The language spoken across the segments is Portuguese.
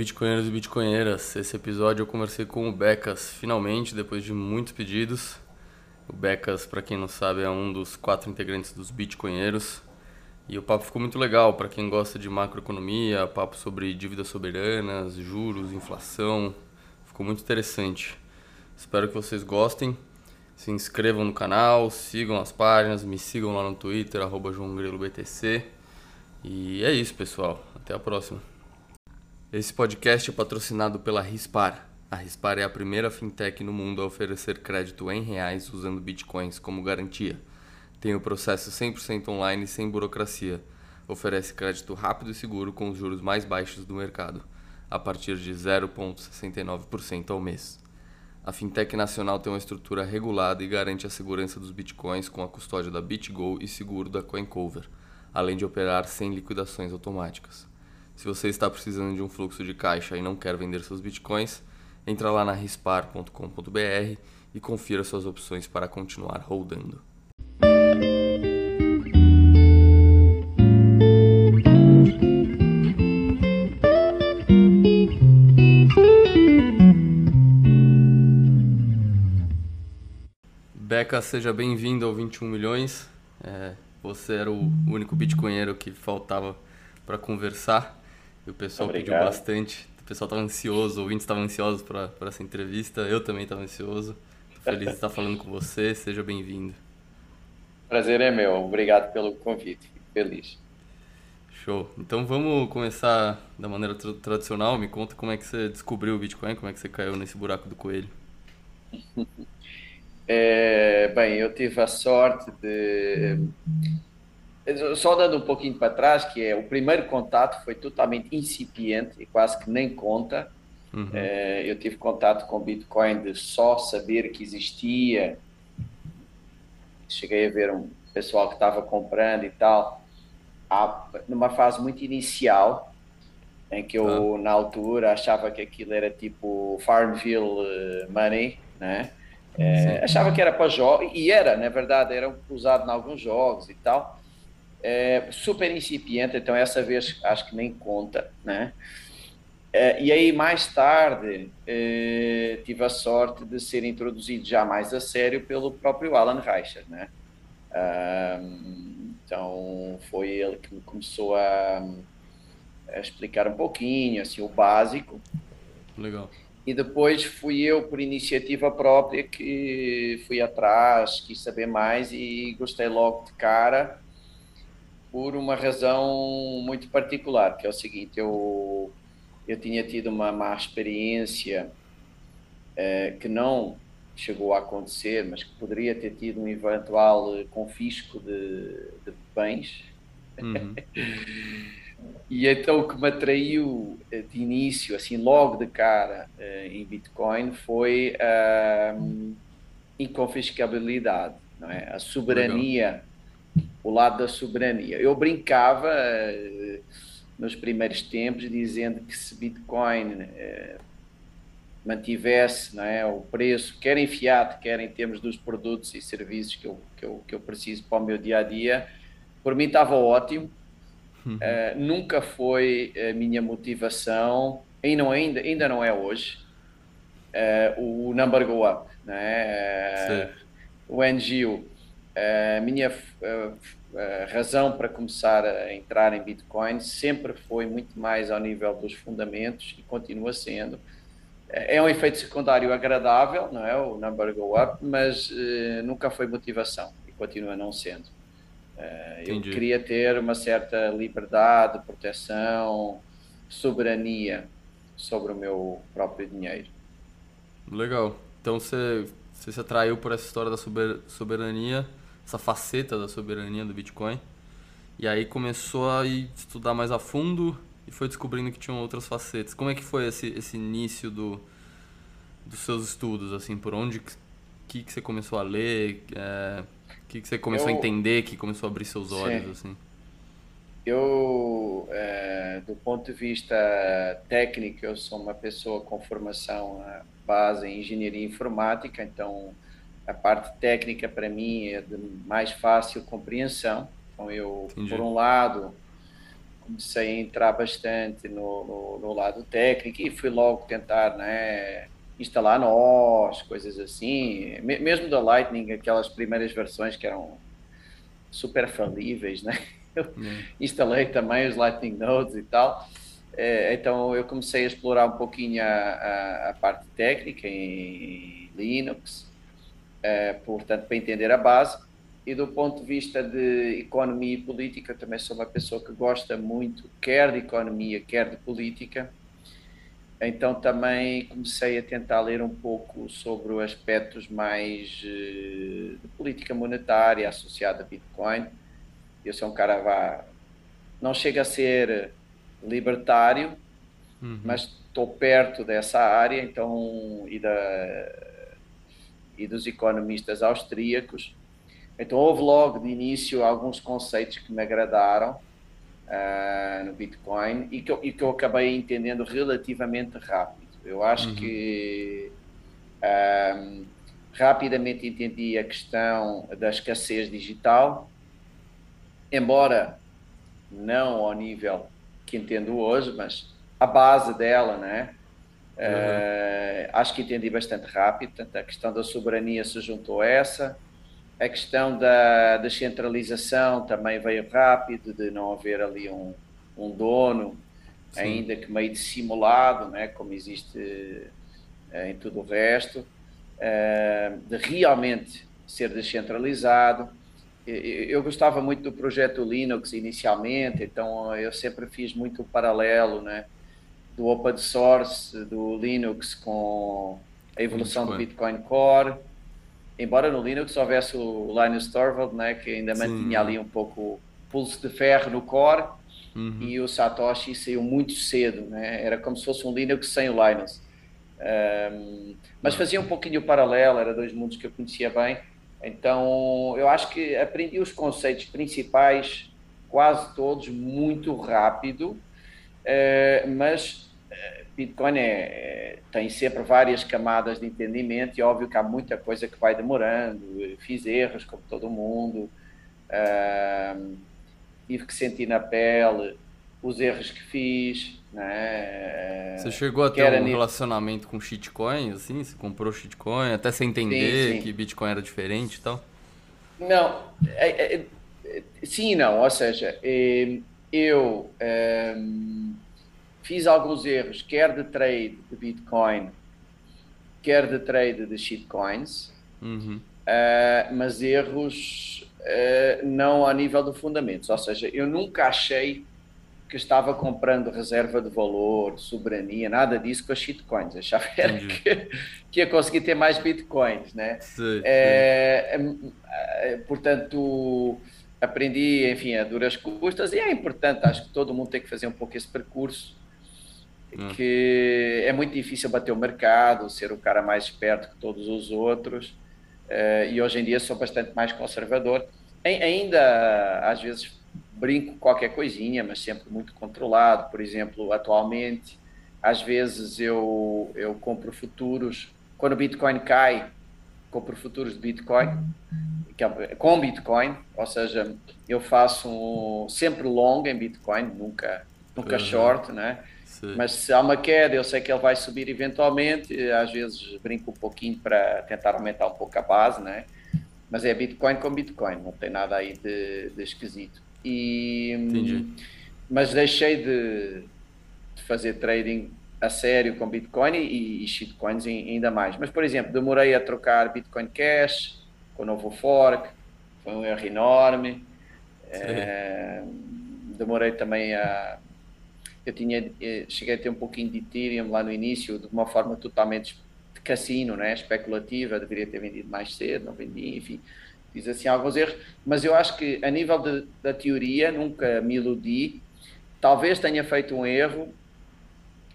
bitcoinheiros e bitcoinheiras. Esse episódio eu conversei com o Becas, finalmente, depois de muitos pedidos. O Becas, para quem não sabe, é um dos quatro integrantes dos bitcoinheiros. E o papo ficou muito legal para quem gosta de macroeconomia, papo sobre dívidas soberanas, juros, inflação. Ficou muito interessante. Espero que vocês gostem. Se inscrevam no canal, sigam as páginas, me sigam lá no Twitter, arroba BTC. E é isso, pessoal. Até a próxima. Esse podcast é patrocinado pela Rispar. A Rispar é a primeira fintech no mundo a oferecer crédito em reais usando bitcoins como garantia. Tem o processo 100% online sem burocracia. Oferece crédito rápido e seguro com os juros mais baixos do mercado, a partir de 0,69% ao mês. A fintech nacional tem uma estrutura regulada e garante a segurança dos bitcoins com a custódia da BitGo e seguro da CoinCover, além de operar sem liquidações automáticas. Se você está precisando de um fluxo de caixa e não quer vender seus bitcoins, entra lá na rispar.com.br e confira suas opções para continuar rodando. Beca, seja bem-vindo ao 21 milhões. É, você era o único bitcoinheiro que faltava para conversar. E o pessoal Obrigado. pediu bastante. O pessoal estava ansioso, os ouvintes estavam ansiosos para essa entrevista. Eu também estava ansioso. Tô feliz de estar falando com você. Seja bem-vindo. Prazer é meu. Obrigado pelo convite. Fico feliz. Show. Então vamos começar da maneira tra tradicional. Me conta como é que você descobriu o Bitcoin, como é que você caiu nesse buraco do coelho. É, bem, eu tive a sorte de só dando um pouquinho para trás, que é o primeiro contato foi totalmente incipiente e quase que nem conta. Uhum. É, eu tive contato com Bitcoin de só saber que existia. Cheguei a ver um pessoal que estava comprando e tal, numa fase muito inicial, em que eu, ah. na altura, achava que aquilo era tipo Farmville eh, Money, né? É, achava que era para jogos, e era, na verdade, era usado em alguns jogos e tal é, super incipiente, então essa vez acho que nem conta, né? É, e aí mais tarde é, tive a sorte de ser introduzido já mais a sério pelo próprio Alan Reicher, né? então foi ele que me começou a, a, explicar um pouquinho, assim, o básico. Legal. E depois fui eu, por iniciativa própria, que fui atrás, quis saber mais e gostei logo de cara por uma razão muito particular, que é o seguinte, eu, eu tinha tido uma má experiência eh, que não chegou a acontecer, mas que poderia ter tido um eventual confisco de, de bens. Uhum. e então o que me atraiu eh, de início, assim, logo de cara eh, em Bitcoin foi a inconfiscabilidade, não é? a soberania o lado da soberania. Eu brincava uh, nos primeiros tempos dizendo que se Bitcoin uh, mantivesse não é, o preço, quer em fiat, quer em termos dos produtos e serviços que eu, que eu, que eu preciso para o meu dia a dia, por mim estava ótimo. Uhum. Uh, nunca foi a minha motivação, e não, ainda, ainda não é hoje, o number go up, não é? o NGO a minha razão para começar a entrar em Bitcoin sempre foi muito mais ao nível dos fundamentos e continua sendo. É um efeito secundário agradável, não é? O number go up, mas uh, nunca foi motivação e continua não sendo. Uh, eu queria ter uma certa liberdade, proteção, soberania sobre o meu próprio dinheiro. Legal. Então você, você se atraiu por essa história da soberania essa faceta da soberania do Bitcoin. E aí começou a estudar mais a fundo e foi descobrindo que tinham outras facetas. Como é que foi esse, esse início do, dos seus estudos? assim Por onde que, que você começou a ler? É, que, que você começou eu, a entender, que começou a abrir seus olhos? Sim. assim Eu, é, do ponto de vista técnico, eu sou uma pessoa com formação base em engenharia informática, então a parte técnica para mim é de mais fácil compreensão. Então eu, Entendi. por um lado, comecei a entrar bastante no, no, no, lado técnico e fui logo tentar né, instalar nós, coisas assim. Mesmo da Lightning, aquelas primeiras versões que eram super falíveis, né? Eu hum. instalei também os Lightning Nodes e tal. É, então eu comecei a explorar um pouquinho a, a, a parte técnica em Linux, portanto, para entender a base. E do ponto de vista de economia e política, também sou uma pessoa que gosta muito, quer de economia, quer de política. Então também comecei a tentar ler um pouco sobre os aspectos mais eh, de política monetária associada a Bitcoin. Eu sou um cara, vá, não chega a ser libertário, uhum. mas estou perto dessa área, então, e, da, e dos economistas austríacos. Então, houve logo de início alguns conceitos que me agradaram uh, no Bitcoin e que, eu, e que eu acabei entendendo relativamente rápido. Eu acho uhum. que um, rapidamente entendi a questão da escassez digital, embora não ao nível que entendo hoje, mas a base dela, né? Uhum. Uh, acho que entendi bastante rápido. Portanto, a questão da soberania se juntou a essa. A questão da descentralização também veio rápido, de não haver ali um, um dono, Sim. ainda que meio dissimulado, né? como existe uh, em tudo o resto. Uh, de realmente ser descentralizado eu gostava muito do projeto Linux inicialmente, então eu sempre fiz muito o paralelo, né, do open source do Linux com a evolução do Bitcoin Core. Embora no Linux houvesse o Linus Torvald, né, que ainda Sim. mantinha ali um pouco pulso de ferro no core, uhum. e o Satoshi saiu muito cedo, né? Era como se fosse um Linux sem o Linus. Um, mas fazia um pouquinho o paralelo, era dois mundos que eu conhecia bem então, eu acho que aprendi os conceitos principais, quase todos, muito rápido, eh, mas Bitcoin é, é, tem sempre várias camadas de entendimento e óbvio que há muita coisa que vai demorando. Eu fiz erros, como todo mundo, uh, tive que sentir na pele os erros que fiz, né? Você chegou a ter um relacionamento com shitcoin, assim? Você comprou shitcoin, até sem entender sim, sim. que Bitcoin era diferente e tal? Não, é, é, é, sim e não, ou seja, é, eu é, fiz alguns erros, quer de trade de Bitcoin, quer de trade de shitcoins, uhum. É, mas erros não a nível de fundamentos, ou seja, eu nunca achei que estava comprando reserva de valor, soberania, nada disso com as shitcoins. Achava que, que ia conseguir ter mais bitcoins, né? Sim, é, sim. É, portanto, aprendi, enfim, a duras custas e é importante, acho que todo mundo tem que fazer um pouco esse percurso, hum. que é muito difícil bater o mercado, ser o cara mais esperto que todos os outros, é, e hoje em dia sou bastante mais conservador. Ainda, às vezes, brinco qualquer coisinha, mas sempre muito controlado. Por exemplo, atualmente, às vezes eu, eu compro futuros. Quando o Bitcoin cai, compro futuros de Bitcoin, é com Bitcoin, ou seja, eu faço um, sempre long em Bitcoin, nunca, nunca uhum. short, né? Sim. Mas se há uma queda, eu sei que ele vai subir eventualmente, às vezes brinco um pouquinho para tentar aumentar um pouco a base, né? Mas é Bitcoin com Bitcoin, não tem nada aí de, de esquisito. E, Entendi. Mas deixei de, de, fazer trading a sério com Bitcoin e, e shitcoins ainda mais. Mas, por exemplo, demorei a trocar Bitcoin Cash com o novo fork, foi um erro enorme. É, demorei também a. Eu tinha, eh, cheguei a ter um pouquinho de Ethereum lá no início, de uma forma totalmente de cassino, né? especulativa. Deveria ter vendido mais cedo, não vendi, enfim fiz assim alguns erros, mas eu acho que a nível de, da teoria nunca me iludi. Talvez tenha feito um erro,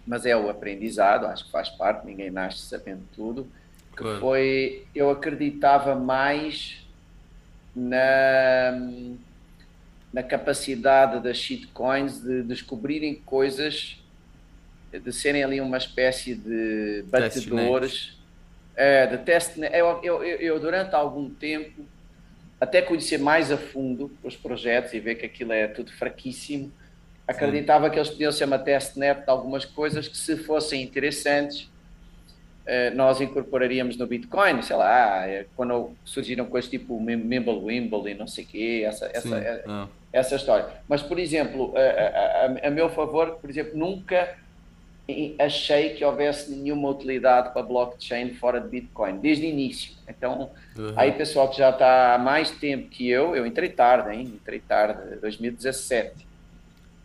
mas é o aprendizado, acho que faz parte, ninguém nasce sabendo tudo. Que claro. foi, eu acreditava mais na, na capacidade das shitcoins de descobrirem coisas, de serem ali uma espécie de batedores. É, de teste. Eu, eu, eu, durante algum tempo, até conhecer mais a fundo os projetos e ver que aquilo é tudo fraquíssimo, acreditava Sim. que eles podiam ser uma testnet de algumas coisas que, se fossem interessantes, eh, nós incorporaríamos no Bitcoin, sei lá, eh, quando surgiram coisas tipo Mimblewimble e não sei o quê, essa, essa, eh, ah. Essa história. Mas, por exemplo, a, a, a, meu favor, por exemplo, nunca achei que houvesse nenhuma utilidade para blockchain fora de Bitcoin, desde o início. Então, uhum. aí pessoal que já está há mais tempo que eu, eu entrei tarde, hein? entrei tarde, 2017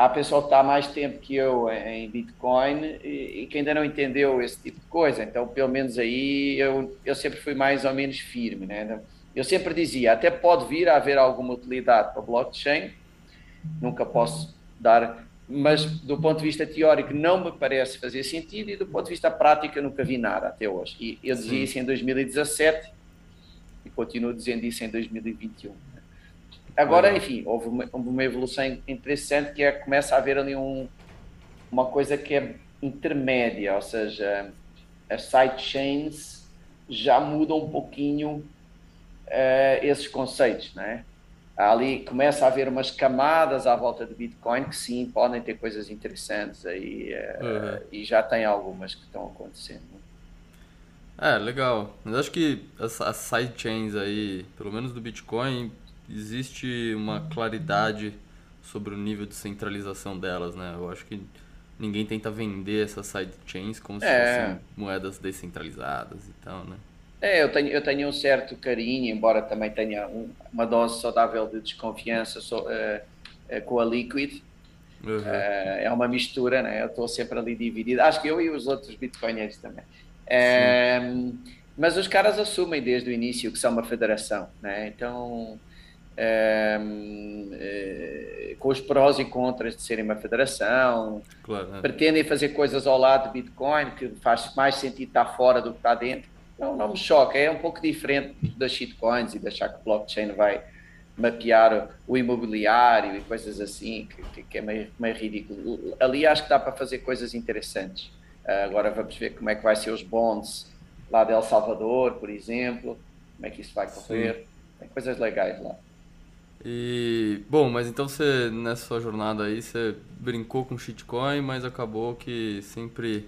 há pessoal que está há mais tempo que eu em Bitcoin e, e, que ainda não entendeu esse tipo de coisa. Então, pelo menos aí, eu, eu sempre fui mais ou menos firme. Né? Eu sempre dizia, até pode vir a haver alguma utilidade para blockchain, nunca posso dar, mas do ponto de vista teórico não me parece fazer sentido e do ponto de vista prático nunca vi nada até hoje. E eu dizia Sim. isso em 2017 e continuo dizendo isso em 2021. Agora, enfim, houve uma, uma, evolução interessante que é começa a haver ali um, uma coisa que é intermédia, ou seja, as sidechains já mudam um pouquinho uh, esses conceitos, né? Ali começa a haver umas camadas à volta do Bitcoin que sim podem ter coisas interessantes aí uh, uhum. e já tem algumas que estão acontecendo. É, legal. Mas acho que as, as sidechains aí, pelo menos do Bitcoin, existe uma claridade sobre o nível de centralização delas, né? Eu acho que ninguém tenta vender essas sidechains como se é. fossem moedas descentralizadas e tal, né? É, eu tenho, eu tenho um certo carinho, embora também tenha um, uma dose saudável de desconfiança so, uh, uh, com a Liquid. Uhum. Uh, é uma mistura, né? Eu estou sempre ali dividido. Acho que eu e os outros bitcoinheiros também. mas os caras assumem desde o início que são uma federação, né? Então eh, com os prós e contras de serem uma federação, claro, né? pretendem fazer coisas ao lado de Bitcoin, que faz mais sentido estar fora do que estar dentro. Não, não me choca, é um pouco diferente das shitcoins e de achar que o blockchain vai mapear o imobiliário e coisas assim, que, que é meio, meio ridículo. Ali acho que dá para fazer coisas interessantes. Uh, agora vamos ver como é que vai ser os bonds lá de El Salvador, por exemplo, como é que isso vai correr. Sim. Tem coisas legais lá. E, bom, mas então você, nessa sua jornada aí, você brincou com shitcoin, mas acabou que sempre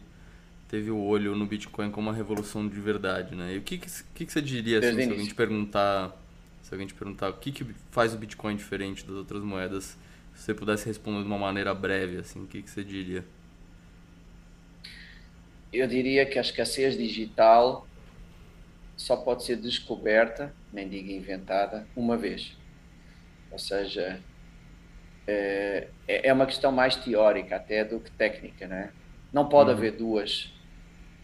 teve o olho no Bitcoin como uma revolução de verdade, né? E o que, que, que você diria, assim, se alguém te perguntar, se alguém te perguntar o que, que faz o Bitcoin diferente das outras moedas, se você pudesse responder de uma maneira breve, assim, o que, que você diria? Eu diria que a escassez digital só pode ser descoberta, nem digo inventada, uma vez ou seja, é, é uma questão mais teórica até do que técnica, né? Não pode uhum. haver duas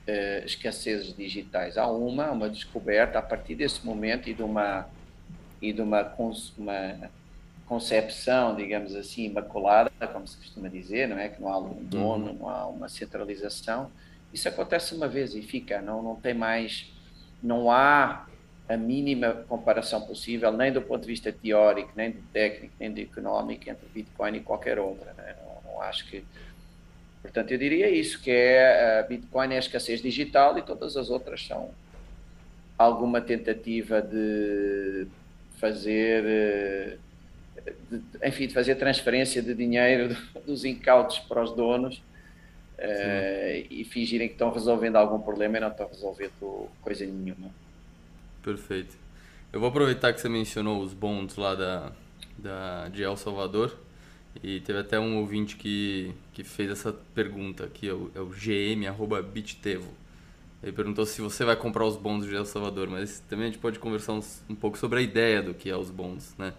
uh, escassezes digitais. Há uma, uma descoberta a partir desse momento e de uma e de uma, uma concepção, digamos assim, imaculada, como se costuma dizer, não é que não há um dono, uhum. não há uma centralização. Isso acontece uma vez e fica, não não tem mais, não há a mínima comparação possível, nem do ponto de vista teórico, nem do técnico, nem do económico, entre Bitcoin e qualquer outra. Né? Não, não, acho que. Portanto, eu diria isso: que é a Bitcoin é a escassez digital e todas as outras são alguma tentativa de fazer. Eh, de, enfim, de fazer transferência de dinheiro dos incautos para os donos uh, e fingirem que estão resolvendo algum problema e não estão resolvendo coisa nenhuma. Perfeito. Eu vou aproveitar que você mencionou os bonds lá da, da, de El Salvador. E teve até um ouvinte que, que fez essa pergunta aqui, é o, é o GM, arroba Bittevo. Ele perguntou se você vai comprar os bonds de El Salvador, mas também a gente pode conversar uns, um pouco sobre a ideia do que é os bonds, né?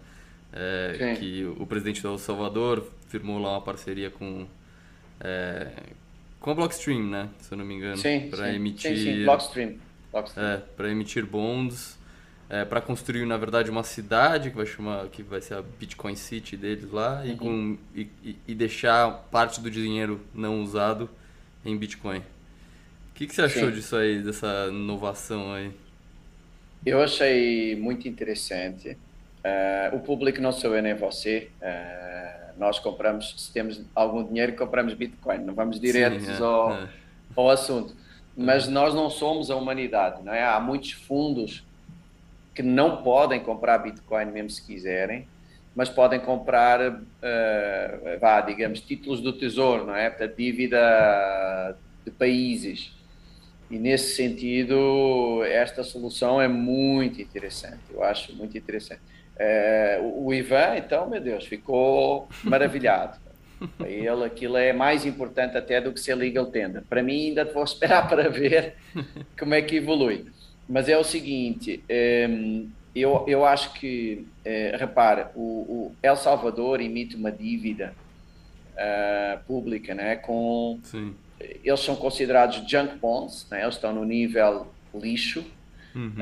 É, que o, presidente do El Salvador firmou lá uma parceria com, é, com a Blockstream, né? Se eu não me engano. Para emitir. Sim, sim, Blockstream. É, para emitir bonds, é, para construir na verdade uma cidade que vai chamar, que vai ser a Bitcoin City deles lá uhum. e, com, e, e, deixar parte do dinheiro não usado em Bitcoin. O que, que você achou Sim. disso aí, dessa inovação aí? Eu achei muito interessante. Uh, o público não sou eu nem você. Uh, nós compramos, se temos algum dinheiro, compramos Bitcoin. Não vamos diretos Sim, é, ao, é. ao assunto mas nós não somos a humanidade, não é? Há muitos fundos que não podem comprar Bitcoin mesmo se quiserem mas podem comprar, uh, vá, digamos, títulos do tesouro, não é? Portanto, dívida de países. E nesse sentido, esta solução é muito interessante, eu acho muito interessante. Uh, o Ivan, então, meu Deus, ficou maravilhado. Para ele, aquilo é mais importante até do que ser legal tender. Para mim, ainda vou esperar para ver como é que evolui. Mas é o seguinte, um, eu, eu acho que, uh, repara, o, o, El Salvador emite uma dívida uh, pública, né, com... Sim. Eles são considerados junk bonds, né, eles estão no nível lixo, uhum.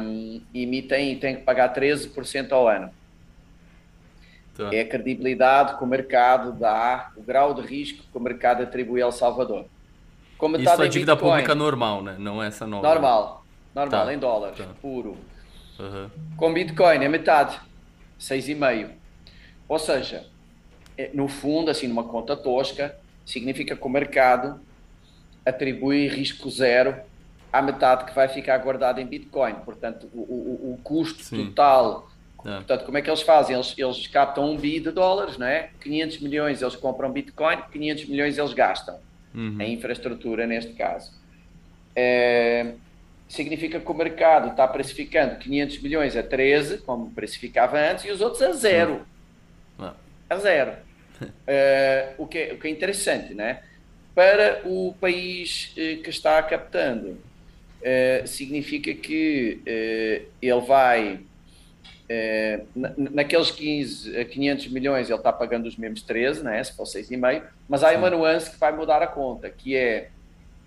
um, emitem têm que pagar 13% ao ano. Tá. É a credibilidade que o mercado dá, o grau de risco que o mercado atribui ao Salvador. Como Isso é dívida Bitcoin, pública normal, né? Não é essa nova. Normal, normal, tá. em dólares, tá. puro. Uhum. Com Bitcoin é metade, 6,5. Ou seja, é, no fundo, assim, numa conta tosca, significa que o mercado atribui risco zero à metade que vai ficar guardado em Bitcoin. Portanto, o, o, o custo Sim. total é. Portanto, como é que eles fazem? Eles, eles captam um bi de dólares, não é? 500 milhões eles compram Bitcoin, 500 milhões eles gastam uhum. em infraestrutura, neste caso. É, significa que o mercado está precificando 500 milhões a 13, como precificava antes, e os outros a zero. Uhum. A zero. é, o, que é, o que é interessante, né? Para o país eh, que está captando, é, significa que ele vai naqueles 15 a 500 milhões ele está pagando os mesmos 13, né, se for 6,5, mas há Sim. uma nuance que vai mudar a conta, que é,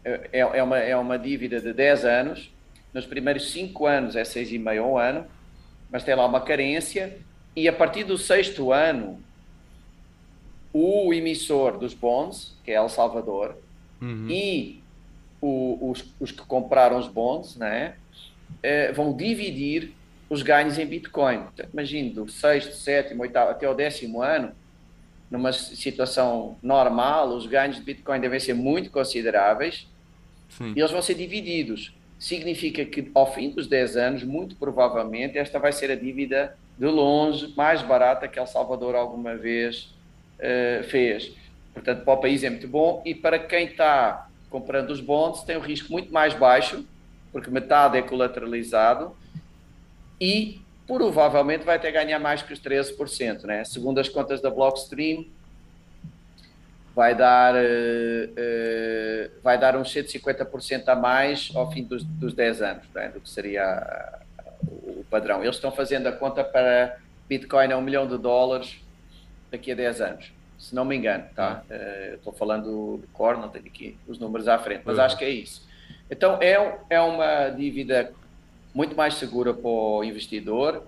é, é, uma, é uma dívida de 10 anos, nos primeiros 5 anos é 6,5 ao ano, mas tem lá uma carência, e a partir do sexto ano, o emissor dos bonds, que é El Salvador, uhum. e o, os, os que compraram os bonds, né, é, vão dividir os ganhos em Bitcoin. imagine, do sexto, sétimo, oitavo até o décimo ano, numa situação normal, os ganhos de Bitcoin devem ser muito consideráveis Sim. e eles vão ser divididos. Significa que ao fim dos 10 anos, muito provavelmente, esta vai ser a dívida de longe mais barata que El Salvador alguma vez uh, fez. Portanto, para o país é muito bom e para quem está comprando os bonds tem um risco muito mais baixo, porque metade é colateralizado e provavelmente vai ter ganhar mais que os 13%, né? Segundo as contas da Blockstream, vai dar, uh, uh, vai dar uns 150% a mais ao fim dos, dos 10 anos, né? do que seria o padrão. Eles estão fazendo a conta para Bitcoin a um milhão de dólares daqui a 10 anos, se não me engano, tá? Uh, estou falando de cor, não tenho aqui os números à frente, mas uhum. acho que é isso. Então, é, é uma dívida muito mais segura para o investidor,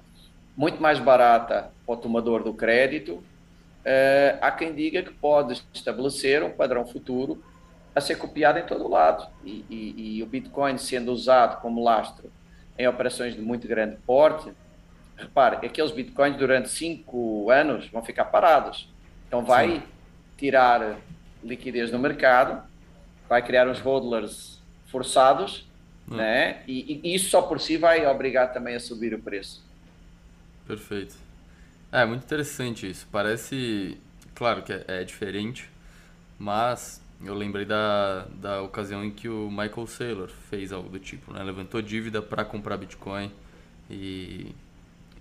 muito mais barata para o tomador do crédito. Uh, há quem diga que pode estabelecer um padrão futuro a ser copiado em todo o lado. E, e, e, o Bitcoin sendo usado como lastro em operações de muito grande porte, repare, aqueles Bitcoins durante cinco anos vão ficar parados. Então vai Sim. tirar liquidez no mercado, vai criar uns hodlers forçados Hum. Né? E, e, isso só por si vai obrigar também a subir o preço. Perfeito. É muito interessante isso. Parece, claro que é, é diferente, mas eu lembrei da, da ocasião em que o Michael Saylor fez algo do tipo, né? Levantou dívida para comprar Bitcoin e,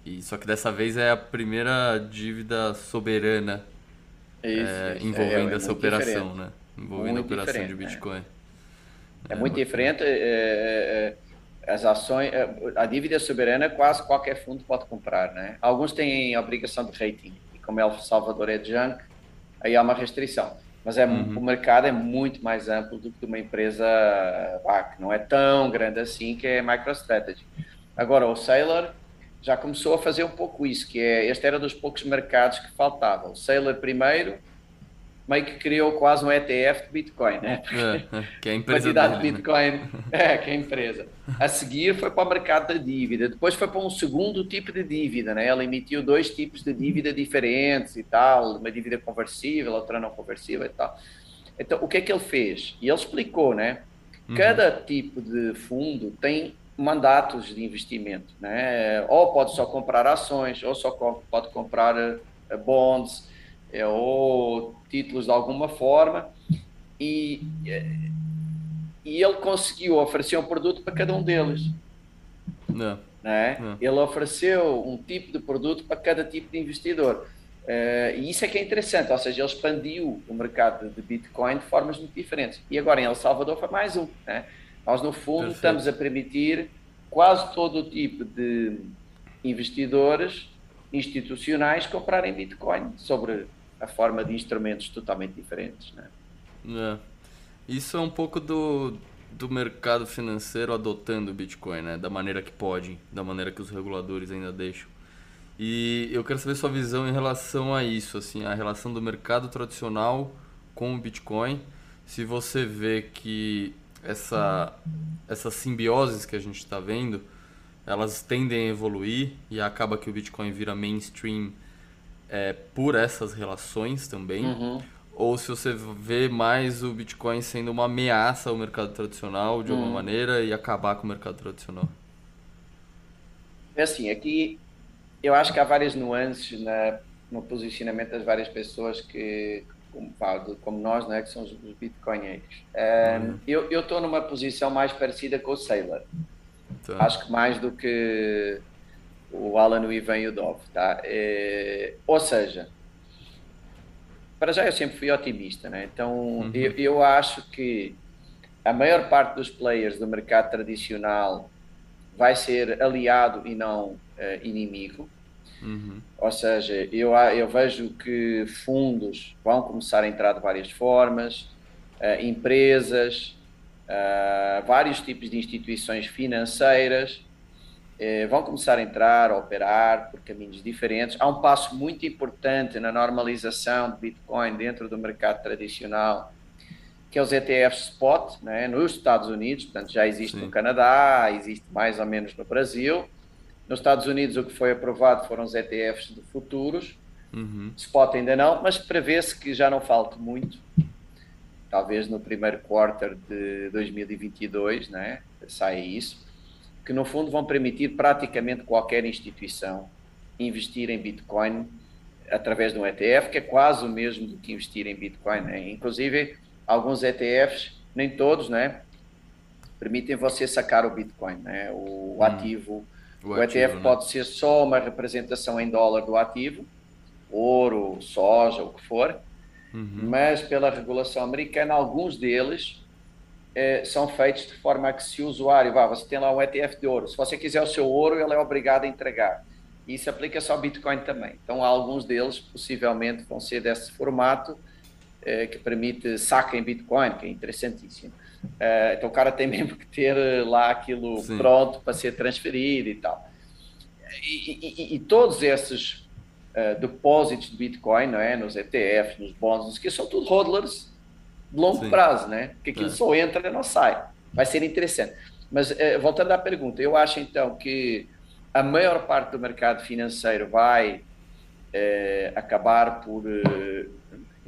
e só que dessa vez é a primeira dívida soberana isso, é, isso. envolvendo é, é essa operação, diferente. né? Envolvendo muito a operação de Bitcoin. É. É, muito diferente. É, é, é, as ações, é, a dívida soberana quase qualquer fundo pode comprar, né? Alguns têm obrigação de rating e como El Salvador é de junk, aí há uma restrição. Mas é, uhum. o mercado é muito mais amplo do que uma empresa ah, que não é tão grande assim, que é MicroStrategy. Agora, o Sailor já começou a fazer um pouco isso, que é, este era dos poucos mercados que faltavam. O Sailor primeiro, meio que criou quase um ETF de Bitcoin, né? É, é, que é a empresa quantidade dele, de né? Bitcoin, né? é, que é a empresa. A seguir foi para o mercado da dívida, depois foi para um segundo tipo de dívida, né? Ela emitiu dois tipos de dívida diferentes e tal, uma dívida conversível, outra não conversível e tal. Então, o que é que ele fez? E ele explicou, né? Uhum. Cada tipo de fundo tem mandatos de investimento, né? Ou pode só comprar ações, ou só pode comprar uh, bonds, uh, ou títulos de alguma forma, e, e ele conseguiu oferecer um produto para cada um deles. Não. Né? Não. Ele ofereceu um tipo de produto para cada tipo de investidor. Uh, e isso é que é interessante, ou seja, ele expandiu o mercado de Bitcoin de formas muito diferentes. E agora em El Salvador foi mais um. Né? Nós, no fundo, Perfeito. estamos a permitir quase todo o tipo de investidores institucionais comprarem Bitcoin sobre a forma de instrumentos totalmente diferentes. Né? É. Isso é um pouco do, do mercado financeiro adotando o Bitcoin, né? da maneira que pode, da maneira que os reguladores ainda deixam. E eu quero saber sua visão em relação a isso, assim, a relação do mercado tradicional com o Bitcoin. Se você vê que essa, essas simbioses que a gente está vendo, elas tendem a evoluir e acaba que o Bitcoin vira mainstream é, por essas relações também. Uhum. Ou se você vê mais o Bitcoin sendo uma ameaça ao mercado tradicional de alguma uhum. maneira e acabar com o mercado tradicional. É assim, aqui eu acho que há várias nuances na, no posicionamento das várias pessoas que, como, como nós, né, que são os, os bitcoinheiros. Um, uhum. Eu estou numa posição mais parecida com o Sailor. Tá. Acho que mais do que o Alan, o Ivan e o Dove. Tá? É, ou seja, para já eu sempre fui otimista, né? então uhum. eu, eu acho que a maior parte dos players do mercado tradicional vai ser aliado e não uh, inimigo. Uhum. Ou seja, eu, eu vejo que fundos vão começar a entrar de várias formas, uh, empresas, uh, vários tipos de instituições financeiras vão começar a entrar, a operar por caminhos diferentes. Há um passo muito importante na normalização do Bitcoin dentro do mercado tradicional, que é os ETFs spot, né, nos Estados Unidos, portanto já existe Sim. no Canadá, existe mais ou menos no Brasil nos Estados Unidos, o que foi aprovado foram os ETFs de futuros. Uhum. Spot ainda não, mas prevê-se que já não falte muito. Talvez no primeiro quarter de 2022, né? Saia isso. Que no fundo vão permitir praticamente qualquer instituição investir em Bitcoin através de um ETF, que é quase o mesmo do que investir em Bitcoin. Né? Inclusive, alguns ETFs, nem todos, né? Permitem você sacar o Bitcoin, né? O hum. ativo o, o ativo, ETF né? pode ser só uma representação em dólar do ativo, ouro, soja, o que for, uhum. mas pela regulação americana, alguns deles eh, são feitos de forma que se o usuário, vá, você tem lá um ETF de ouro, se você quiser o seu ouro, ele é obrigado a entregar. E isso aplica-se ao Bitcoin também. Então, alguns deles possivelmente vão ser desse formato eh, que permite saque em Bitcoin, que é interessantíssimo. Uh, então o cara tem mesmo que ter lá aquilo Sim. pronto para ser transferido e tal. E, e, e todos esses uh, depósitos de Bitcoin, não é? nos ETFs, nos bonds, que são tudo hodlers longo Sim. prazo, né? Porque aquilo é. só entra e não sai. Vai ser interessante. Mas uh, voltando à pergunta, eu acho então que a maior parte do mercado financeiro vai acabar por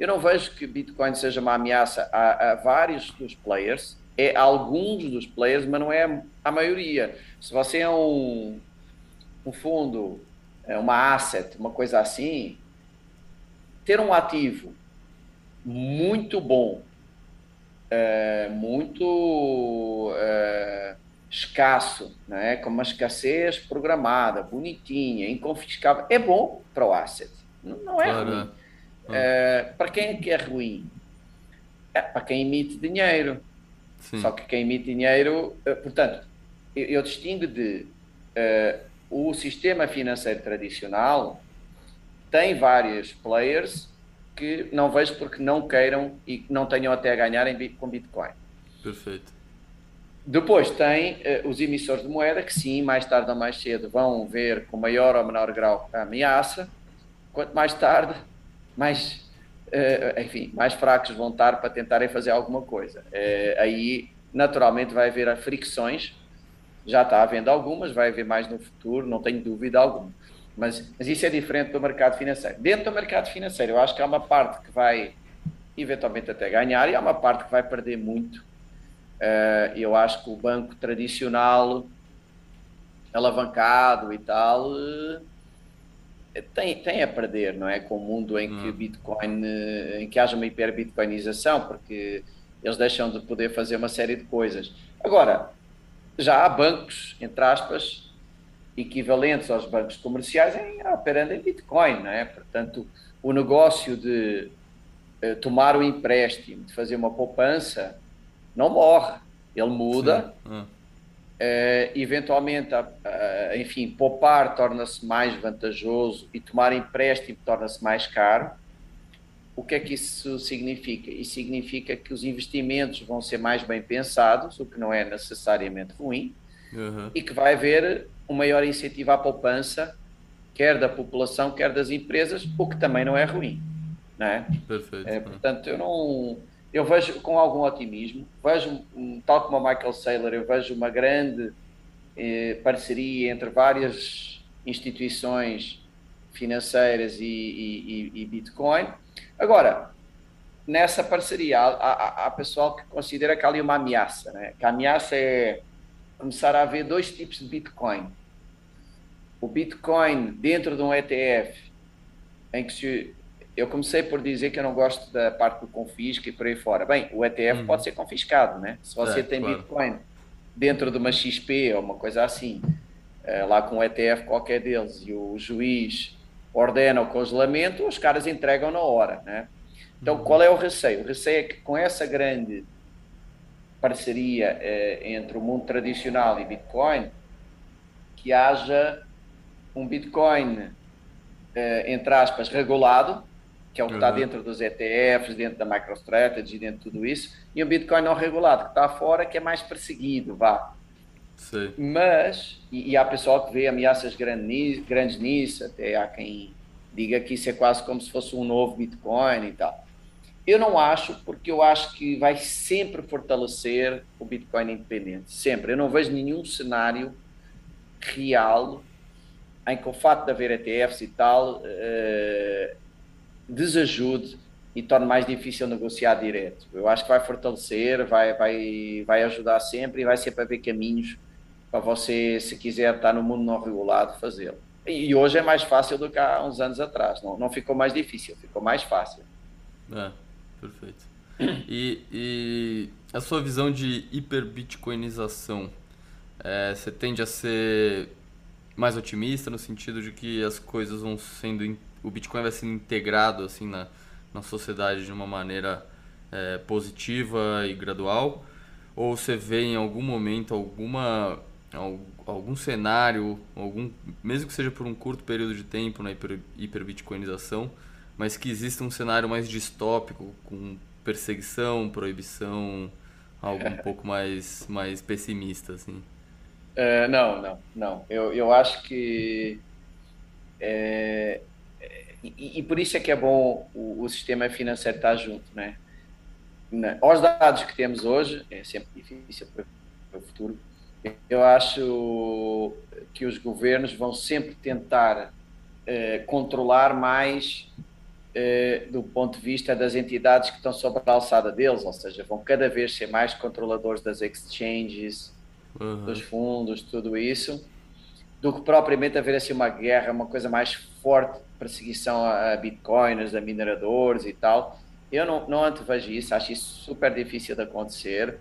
eu não vejo que Bitcoin seja uma ameaça a, a vários dos players, é alguns dos players, mas não é a maioria. Se você é um, um fundo, é uma asset, uma coisa assim, ter um ativo muito bom, é, muito é, escasso, né? com uma escassez programada, bonitinha, inconfiscável, é bom para o asset. Não, não é claro. ruim. Uh, para quem é que é ruim? É para quem emite dinheiro. Sim. Só que quem emite dinheiro, uh, portanto, eu, eu, distingo de uh, o sistema financeiro tradicional tem vários players que não vejo porque não queiram e não tenham até a ganhar em, com Bitcoin. Perfeito. Depois tem uh, os emissores de moeda que sim, mais tarde ou mais cedo vão ver com maior ou menor grau a ameaça. Quanto mais tarde, mais, uh, enfim, mais fracos vão estar para tentarem fazer alguma coisa. Uh, aí, naturalmente, vai haver fricções, já está havendo algumas, vai haver mais no futuro, não tenho dúvida alguma. Mas, mas isso é diferente do mercado financeiro. Dentro do mercado financeiro, eu acho que há uma parte que vai eventualmente até ganhar e há uma parte que vai perder muito. Uh, eu acho que o banco tradicional alavancado e tal, tem, tem a perder, não é? Com o mundo em que hum. Bitcoin, em que haja uma hiperbitcoinização, porque eles deixam de poder fazer uma série de coisas. Agora, já há bancos, entre aspas, equivalentes aos bancos comerciais em operando em Bitcoin, não é? Portanto, o negócio de uh, tomar o empréstimo, de fazer uma poupança, não morre. Ele muda. Hum. Uh, eventualmente, enfim, poupar torna-se mais vantajoso e tomar empréstimo torna-se mais caro. O que é que isso significa? Isso significa que os investimentos vão ser mais bem pensados, o que não é necessariamente ruim, uhum. e que vai haver um maior incentivo à poupança, quer da população, quer das empresas, o que também não é ruim. Não é? Perfeito. É, portanto, eu não eu vejo com algum otimismo, vejo, tal como a Michael Saylor, eu vejo uma grande eh, parceria entre várias instituições financeiras e, e, e, Bitcoin. Agora, nessa parceria, há, há, há, pessoal que considera que há ali uma ameaça, né? que a ameaça é começar a haver dois tipos de Bitcoin. O Bitcoin dentro de um ETF, em que se eu comecei por dizer que eu não gosto da parte do confisco e por aí fora. Bem, o ETF uhum. pode ser confiscado, né? Se você é, tem claro. Bitcoin dentro de uma XP ou uma coisa assim, uh, lá com o ETF qualquer deles, e o juiz ordena o congelamento, os caras entregam na hora, né? Então, uhum. qual é o receio? O receio é que com essa grande parceria uh, entre o mundo tradicional e Bitcoin, que haja um Bitcoin, uh, entre aspas, regulado, que é o que está dentro dos ETFs, dentro da MicroStrategy, dentro de tudo isso, e um Bitcoin não regulado, que está fora, que é mais perseguido, vá. Sim. Mas, e, e, há pessoal que vê ameaças grandes, grandes nisso, até há quem diga que isso é quase como se fosse um novo Bitcoin e tal. Eu não acho, porque eu acho que vai sempre fortalecer o Bitcoin independente, sempre. Eu não vejo nenhum cenário real em que o fato de haver ETFs e tal uh, desajude e torne mais difícil negociar direto. Eu acho que vai fortalecer, vai, vai, vai ajudar sempre e vai sempre haver caminhos para você, se quiser estar no mundo não regulado, fazê-lo. E hoje é mais fácil do que há uns anos atrás. Não, não ficou mais difícil, ficou mais fácil. É, perfeito. E, e a sua visão de hiperbitcoinização, é, você tende a ser mais otimista no sentido de que as coisas vão sendo o Bitcoin vai sendo integrado assim na, na sociedade de uma maneira é, positiva e gradual? Ou você vê em algum momento alguma algum cenário, algum mesmo que seja por um curto período de tempo na hiper, hiperbitcoinização, mas que exista um cenário mais distópico com perseguição, proibição, algo um pouco mais mais pessimista assim? Uh, não, não, não. Eu, eu acho que é, e, e, por isso é que é bom o, o sistema financeiro estar junto, né? Na, aos dados que temos hoje, é sempre difícil para, para o futuro, eu acho que os governos vão sempre tentar eh, controlar mais eh, do ponto de vista das entidades que estão sob a alçada deles, ou seja, vão cada vez ser mais controladores das exchanges, uhum. dos fundos, tudo isso, do que propriamente haver assim uma guerra, uma coisa mais forte perseguição a bitcoiners, a mineradores e tal. Eu não, não antevejo isso, acho isso super difícil de acontecer.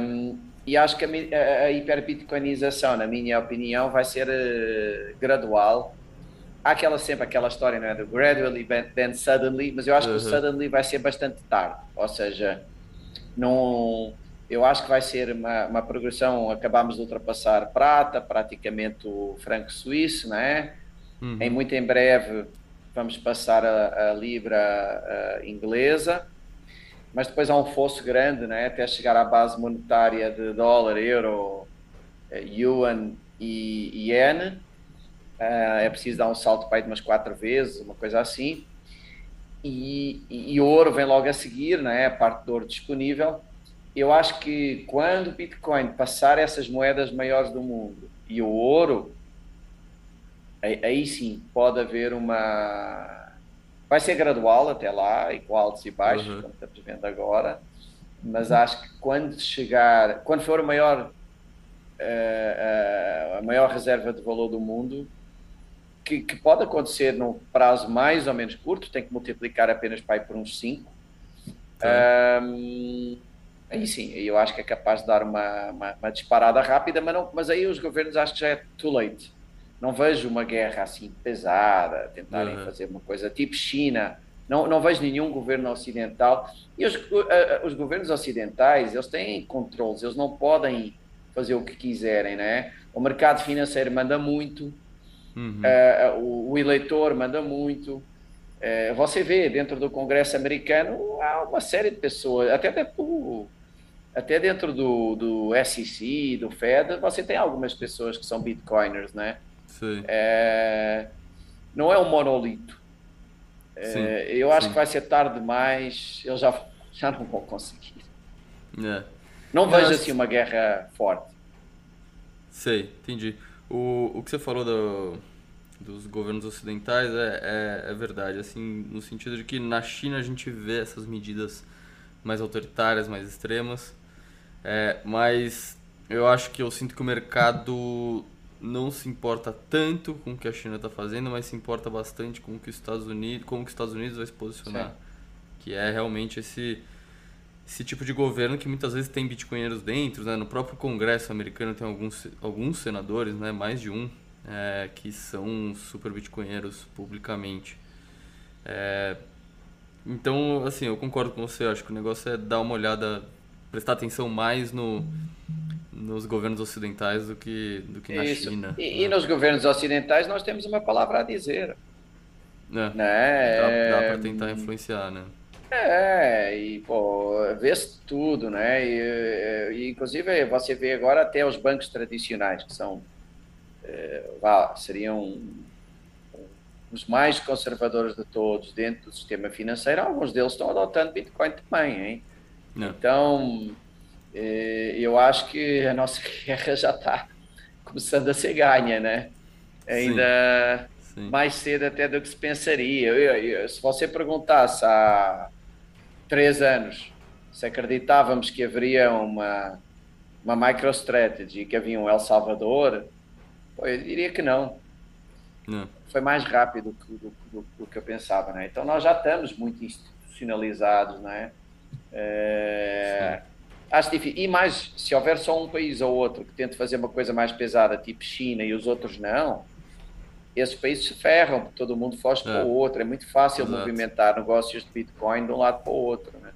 Um, e acho que a, a, a hiperbitcoinização, na minha opinião, vai ser uh, gradual. Há aquela, sempre aquela história, não é? Do gradually, then suddenly, mas eu acho uhum. que o suddenly vai ser bastante tarde. Ou seja, não, eu acho que vai ser uma, uma progressão. Acabamos de ultrapassar prata, praticamente o franco suíço, não é? Uhum. Em muito em breve vamos passar a, a libra a inglesa, mas depois há um fosso grande, né, até chegar à base monetária de dólar, euro, eh, yuan e yen. Uh, é preciso dar um salto para de umas quatro vezes, uma coisa assim. E, e, ouro vem logo a seguir, né, a parte do ouro disponível. Eu acho que quando o Bitcoin passar essas moedas maiores do mundo e o ouro aí, aí sim pode haver uma. Vai ser gradual até lá, e com altos e baixos, uhum. como estamos vendo agora, mas acho que quando chegar, quando for o maior a maior reserva de valor do mundo, que, que, pode acontecer num prazo mais ou menos curto, tem que multiplicar apenas para por uns 5. Um, aí sim, eu acho que é capaz de dar uma, uma, uma, disparada rápida, mas, não, mas aí os governos acho que já é too late. Não vejo uma guerra assim pesada, tentarem uhum. fazer uma coisa tipo China. Não, não vejo nenhum governo ocidental. E os, uh, os governos ocidentais, eles têm controles, eles não podem fazer o que quiserem, né? O mercado financeiro manda muito, uhum. uh, o, o, eleitor manda muito. Uh, você vê dentro do Congresso americano há uma série de pessoas, até dentro do, até dentro do, do SEC, do Fed, você tem algumas pessoas que são bitcoiners, né? Sim. Não é um monolito. É, eu acho sim. que vai ser tarde demais, eles já, já não vão conseguir. É. Não vejo assim uma guerra forte. Sei, entendi. O, o que você falou do, dos governos ocidentais é, é, é, verdade, assim, no sentido de que na China a gente vê essas medidas mais autoritárias, mais extremas, é, mas eu acho que eu sinto que o mercado não se importa tanto com o que a China está fazendo, mas se importa bastante com o que os Estados Unidos, como que os Estados Unidos vai se posicionar, Sim. que é realmente esse esse tipo de governo que muitas vezes tem bitcoinheiros dentro, né? No próprio Congresso americano tem alguns, alguns senadores, né? Mais de um, é, que são super bitcoinheiros publicamente. É, então, assim, eu concordo com você. Acho que o negócio é dar uma olhada, prestar atenção mais no, nos governos ocidentais do que, do que na Isso. China. E, né? e, nos governos ocidentais nós temos uma palavra a dizer. É. Né? Dá, dá para tentar influenciar, né? É, e pô, vê-se tudo, né? E, e, inclusive você vê agora até os bancos tradicionais, que são, é, seriam os mais conservadores de todos dentro do sistema financeiro, alguns deles estão adotando Bitcoin também, hein? Não. Então, é, eu acho que a nossa guerra já está começando a ser ganha, né? Ainda Sim. Sim. mais cedo até do que se pensaria. Eu, eu, se você perguntasse há três anos, se acreditávamos que haveria uma, uma MicroStrategy, que havia um El Salvador, eu diria que não. não. Foi mais rápido do, do, do, do, que eu pensava, né? Então nós já estamos muito institucionalizados, né? É, acho difícil. E mais, se houver só um país ou outro que tente fazer uma coisa mais pesada, tipo China, e os outros não, esses países se ferram, porque todo mundo foge é. para o outro. É muito fácil Exato. movimentar negócios de Bitcoin de um lado para o outro. Né?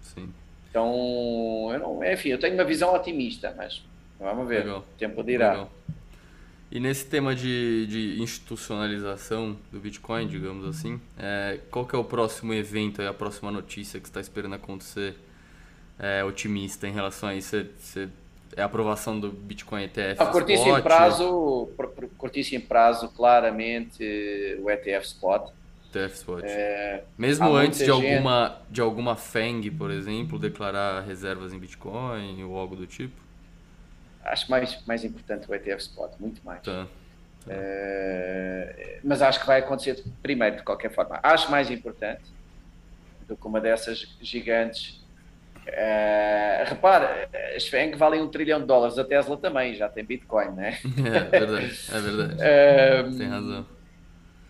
Sim. Então, eu não, enfim, eu tenho uma visão otimista, mas vamos ver. Legal. O tempo dirá. Legal. E nesse tema de, de institucionalização do Bitcoin, digamos assim, é, qual que é o próximo evento, a próxima notícia que você está esperando acontecer é, otimista em relação a isso? Você, você é a aprovação do Bitcoin ETF. A curtíssimo Spot, prazo, curtíssimo prazo, claramente o ETF Spot. ETF Spot. É, Mesmo antes de gente... alguma, de alguma FANG, por exemplo, declarar reservas em Bitcoin ou algo do tipo? Acho mais, mais importante o ETF Spot, muito mais. Tá. tá. É, mas acho que vai acontecer primeiro, de qualquer forma. Acho mais importante do que uma dessas gigantes Uh, repara, as FENG valem um trilhão de dólares, a Tesla também já tem Bitcoin, né? É verdade, é verdade. uh, tem razão.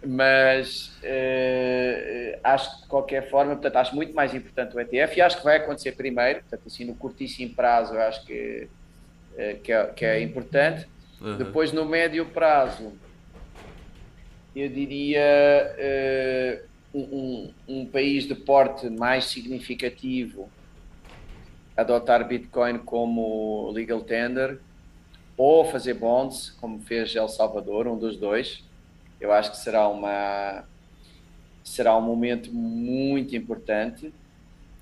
Mas uh, acho que de qualquer forma, portanto, acho muito mais importante o ETF e acho que vai acontecer primeiro, portanto, assim, no curtíssimo prazo, acho que, que, é, que é importante. Uhum. Depois, no médio prazo, eu diria um, um, um país de porte mais significativo adotar Bitcoin como legal tender ou fazer bonds, como fez El Salvador, um dos dois. Eu acho que será uma será um momento muito importante.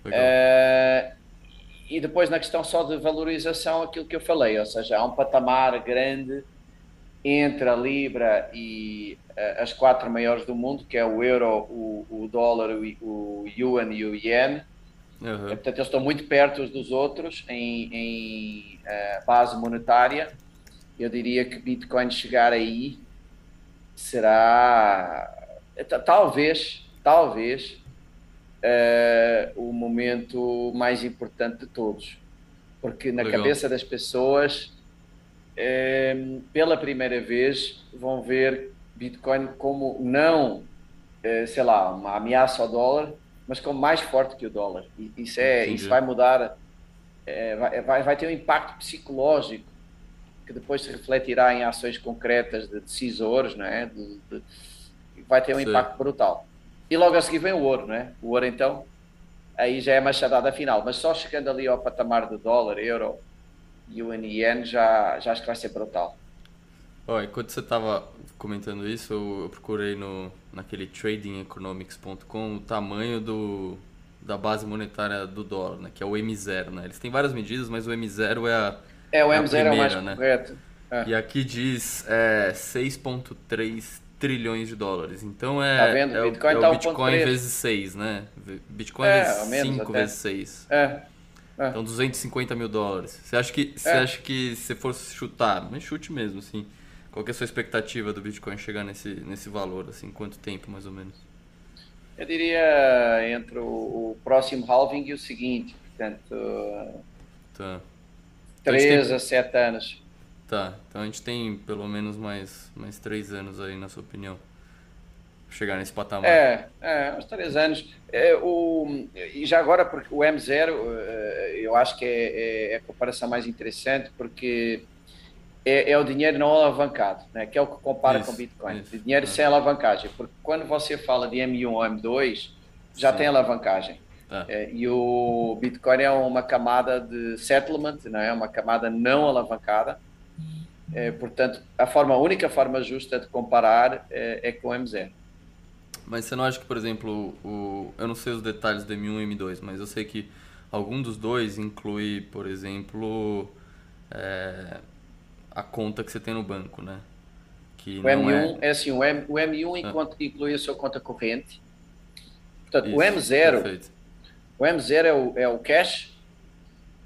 Uh, e depois na questão só de valorização, aquilo que eu falei, ou seja, há um patamar grande entre a Libra e uh, as quatro maiores do mundo, que é o euro, o, o dólar, o, o yuan e o yen Uhum. Portanto, eles estão muito perto uns dos outros em, em uh, base monetária. Eu diria que Bitcoin chegar aí será talvez, talvez uh, o momento mais importante de todos, porque na Legal. cabeça das pessoas eh, pela primeira vez, vão ver Bitcoin como não, eh, sei lá, uma ameaça ao dólar, mas como mais forte que o dólar. E isso, é, isso vai mudar, é, vai, vai ter um impacto psicológico que depois se refletirá em ações concretas de decisores, não é? De, de, vai ter um Sim. impacto brutal. E logo a seguir vem o ouro, não é? O ouro, então, aí já é a machadada final. Mas só chegando ali ao patamar do dólar, euro, e yen, já, já acho que vai ser brutal. Oh, enquanto você estava comentando isso, eu, procurei no, naquele tradingeconomics.com o tamanho do, da base monetária do dólar, né, que é o M0. Né? Eles têm várias medidas, mas o M0 é a. É, o M0 é, é o mais né? correto. É. E aqui diz é, 6,3 trilhões de dólares. Então é, tá vendo? é, Bitcoin o, é tá o Bitcoin vezes 6, né? Bitcoin é, vezes 5 vezes 6. É. É. Então 250 mil dólares. Você acha que você é. acha que se fosse chutar, mas chute mesmo, assim. Qual é a sua expectativa do Bitcoin chegar nesse, nesse valor, assim, quanto tempo mais ou menos? Eu diria entre o, próximo halving e o seguinte, portanto, tá. 3 então tem... a 7 anos. Tá, então a gente tem pelo menos mais, mais 3 anos aí, na sua opinião chegar nesse patamar? É, é uns três anos. É, o, e já agora, porque o M0, é, eu acho que é, é, é, a comparação mais interessante, porque é, é o dinheiro não alavancado, né? que é o que compara isso, com Bitcoin. Isso, dinheiro é. sem alavancagem, porque quando você fala de M1 ou M2, já Sim. tem alavancagem. Tá. É, e o Bitcoin é uma camada de settlement, não é uma camada não alavancada. É, portanto, a forma a única forma justa de comparar é, é com o M0. Mas você não acha que, por exemplo, o, eu não sei os detalhes do M1 e M2, mas eu sei que algum dos dois inclui, por exemplo, é, a conta que você tem no banco, né? Que o M1 é... é assim, o, M, o M1 enquanto ah. inclui a sua conta corrente. Portanto, Isso, o M0, perfeito. o M0 é o, é o cash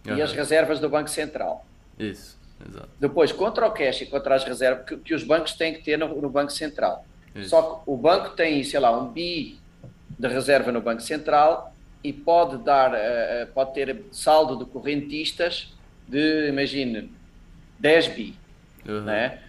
uhum. e as reservas do Banco Central. Isso, exato. Depois, contra o cash e contra as reservas que, que os bancos têm que ter no, no Banco Central. Isso. Só que o banco tem, sei lá, um bi de reserva no Banco Central e pode dar, uh, pode ter saldo de correntistas de, imagine, 10 bi. Uhum. Né?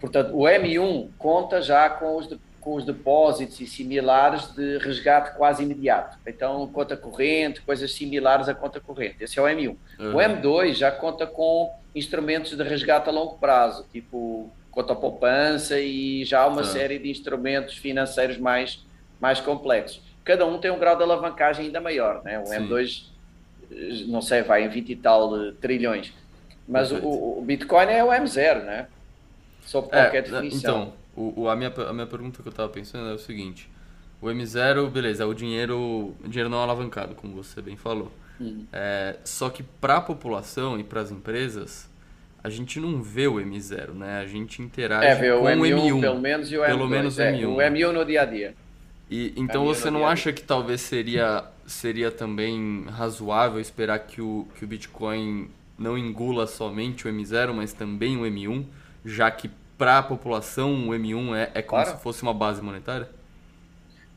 Portanto, o M1 conta já com os, de, com os depósitos e similares de resgate quase imediato. Então, conta corrente, coisas similares à conta corrente. Esse é o M1. Uhum. O M2 já conta com instrumentos de resgate a longo prazo, tipo conta poupança e já uma série de instrumentos financeiros mais, mais complexos. Cada um tem um grau de alavancagem ainda maior. Né? O Sim. M2, não sei, vai em 20 e tal trilhões. Mas o, o, Bitcoin é o M0, né? Sob é, qualquer é, definição. Então, o, a, minha, a minha pergunta que eu estava pensando é o seguinte. O M0, beleza, é o dinheiro, dinheiro não alavancado, como você bem falou. Hum. É, só que para a população e para as empresas, a gente não vê o M0, né? A gente interage é, vê o com M1, o M1. Pelo menos e o pelo M2. Menos é, M1. O M1 no dia a dia. E, então M1 você não acha que talvez seria, seria também razoável esperar que o, que o Bitcoin não engula somente o M0, mas também o M1, já que para a população o M1 é, é como claro. se fosse uma base monetária?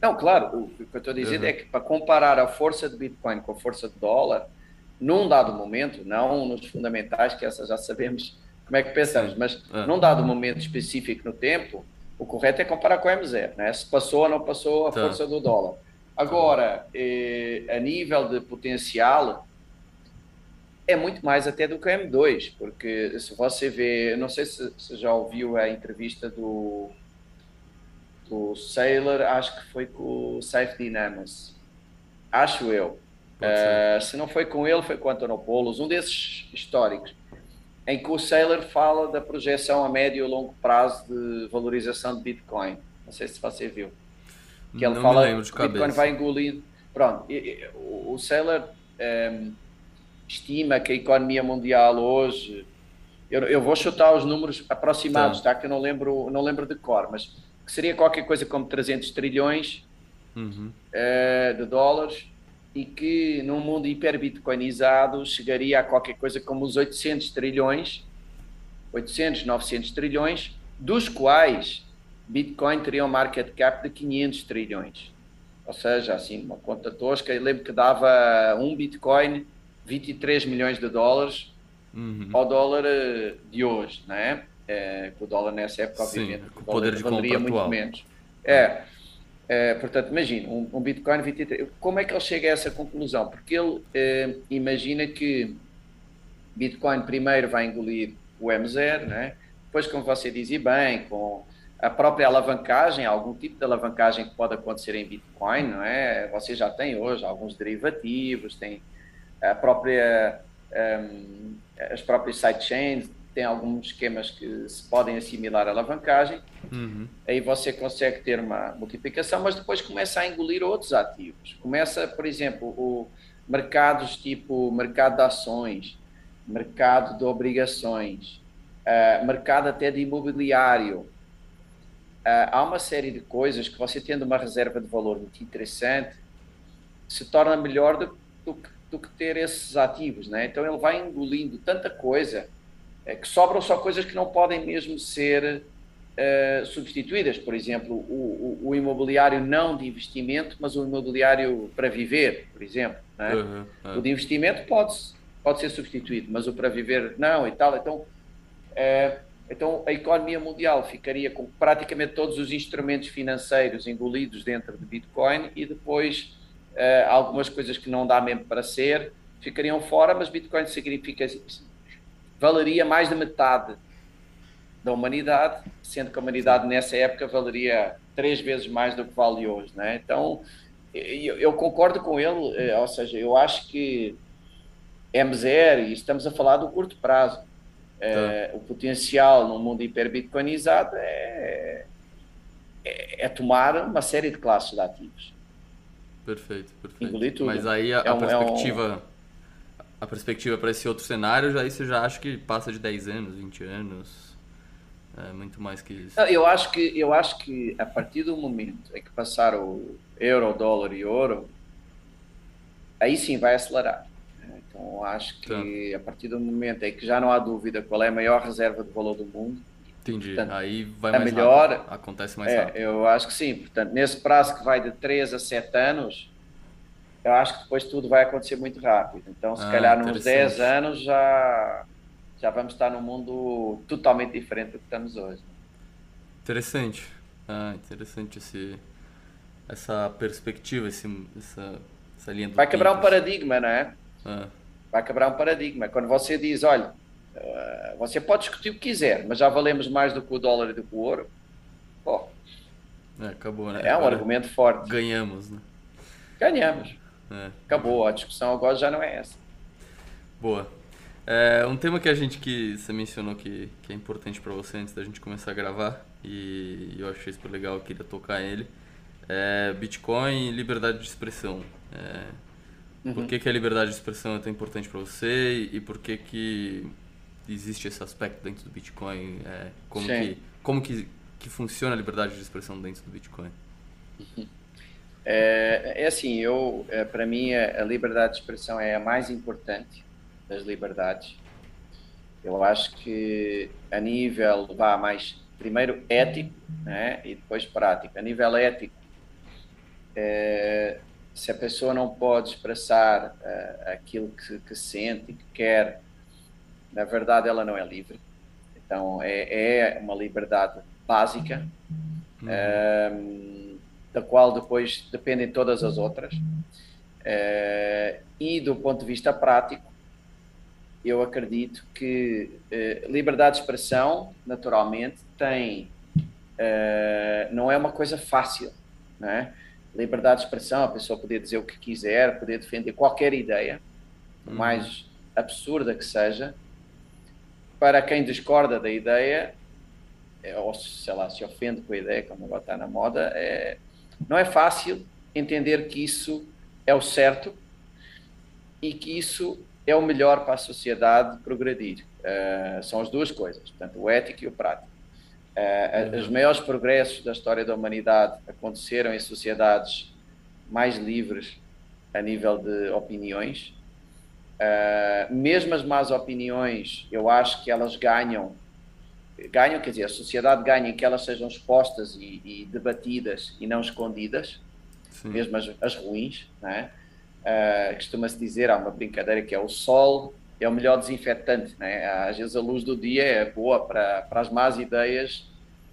Não, claro. O, que eu estou dizendo uhum. é que para comparar a força do Bitcoin com a força do dólar, num dado momento, não nos fundamentais, que essa já sabemos como é que pensamos, mas é. num dado momento específico no tempo, o correto é comparar com o M0, né? se passou ou não passou a tá. força do dólar. Agora, eh, a nível de potencial, é muito mais até do que o M2, porque se você vê, não sei se você já ouviu a entrevista do, do Sailor, acho que foi com o Safe Dynamis, acho eu. Uh, se não foi com ele, foi com o Antonopoulos, um desses históricos, em que o Saylor fala da projeção a médio e longo prazo de valorização de Bitcoin. Não sei se você viu. Que ele não fala que o Bitcoin vai engolindo. Pronto, o Saylor um, ehm, estima que a economia mundial hoje. Eu, eu vou chutar os números aproximados, tá. tá? Que eu não lembro, não lembro de cor, mas que seria qualquer coisa como 300 trilhões uhum. uh, de dólares e que num mundo hiperbitcoinizado chegaria a qualquer coisa como os 800 trilhões, 800, 900 trilhões, dos quais Bitcoin teria um market cap de 500 trilhões. Ou seja, assim, uma conta tosca, eu lembro que dava um Bitcoin 23 milhões de dólares, uhum. ao dólar eh, de hoje, né? É, o dólar nessa época, obviamente, Sim, o poder de valeria muito atual. menos. É, é, portanto, imagina, um, um, Bitcoin 23. Como é que ele chega a essa conclusão? Porque ele é, imagina que Bitcoin primeiro vai engolir o M0, né? depois, como você dizia bem, com a própria alavancagem, algum tipo de alavancagem que pode acontecer em Bitcoin, não é? Você já tem hoje alguns derivativos, tem a própria, um, as próprias sidechains, tem alguns esquemas que se podem assimilar à alavancagem, uhum. aí você consegue ter uma multiplicação, mas depois começa a engolir outros ativos. Começa, por exemplo, o mercados tipo mercado de ações, mercado de obrigações, uh, mercado até de imobiliário, uh, há uma série de coisas que você tendo uma reserva de valor muito interessante se torna melhor do, do, do que ter esses ativos, né? Então ele vai engolindo tanta coisa é, que sobram só coisas que não podem mesmo ser uh, substituídas. Por exemplo, o, o, o, imobiliário não de investimento, mas o imobiliário para viver, por exemplo. Né? Uhum, uhum. O de investimento pode, pode ser substituído, mas o para viver não e tal. Então, uh, então, a economia mundial ficaria com praticamente todos os instrumentos financeiros engolidos dentro de Bitcoin e depois uh, algumas coisas que não dá mesmo para ser ficariam fora, mas Bitcoin significa valeria mais da metade da humanidade, sendo que a humanidade nessa época valeria três vezes mais do que vale hoje, né? Então, eu, eu concordo com ele, eh, ou seja, eu acho que M0, e estamos a falar do curto prazo, é, o potencial no mundo hiperbitcoinizado é, é, é, tomar uma série de classes de ativos. Perfeito, perfeito. Mas aí a, é a perspectiva, um... a perspectiva para esse outro cenário, já isso já acho que passa de 10 anos, 20 anos. É muito mais que isso. Eu acho que, eu acho que a partir do momento em que passar o euro, dólar e ouro, aí sim vai acelerar. Então, acho que tá. a partir do momento em que já não há dúvida qual é a maior reserva de valor do mundo, Entendi. Portanto, Aí vai mais melhor, rápido. Acontece mais é, rápido. Eu acho que sim. Portanto, nesse prazo que vai de 3 a 7 anos, eu acho que depois tudo vai acontecer muito rápido. Então, se ah, calhar, nos 10 anos já, já vamos estar num mundo totalmente diferente do que estamos hoje. Interessante. Ah, interessante esse, essa perspectiva, esse, essa, essa linha do Vai quebrar um paradigma, não é? Ah vai quebrar um paradigma. Quando você diz, olha, eh, você pode discutir o que quiser, mas já valemos mais do que o dólar e do que o ouro, pô, é, acabou, né? É um argumento forte. Ganhamos, né? Ganhamos. É. Acabou, a discussão agora já não é essa. Boa. É, um tema que a gente que você mencionou que, que é importante para você antes da gente começar a gravar e eu achei super legal, eu queria tocar ele, é Bitcoin e liberdade de expressão. É, Uhum. Por que, que a liberdade de expressão é tão importante para você e por que, que existe esse aspecto dentro do Bitcoin? É, como que, como que, que funciona a liberdade de expressão dentro do Bitcoin? Uhum. É, é assim, eu, é, para mim, a liberdade de expressão é a mais importante das liberdades. Eu acho que a nível, vá mais, primeiro ético né, e depois prático. A nível ético, é, se a pessoa não pode expressar uh, aquilo que, que, sente e que quer, na verdade ela não é livre. Então é, é uma liberdade básica, uhum. uh, da qual depois dependem todas as outras. Uh, e do ponto de vista prático, eu acredito que liberdade de expressão, naturalmente, tem não é uma coisa fácil, não é? liberdade de expressão, a pessoa poder dizer o que quiser, poder defender qualquer ideia, por uhum. mais absurda que seja, para quem discorda da ideia, é, ou sei lá, se ofende com a ideia, como agora está na moda, é, não é fácil entender que isso é o certo e que isso é o melhor para a sociedade progredir. Uh, são as duas coisas, portanto, o ético e o prático. Uh, os maiores progressos da história da humanidade aconteceram em sociedades mais livres a nível de opiniões. Uh, mesmo as más opiniões, eu acho que elas ganham, ganham, quer dizer, a sociedade ganha que elas sejam expostas e, e debatidas e não escondidas, Sim. mesmo as, as ruins. Né? Uh, Costuma-se dizer, há uma brincadeira que é o sol é o melhor desinfetante. Né? Às vezes a luz do dia é boa para, para as más ideias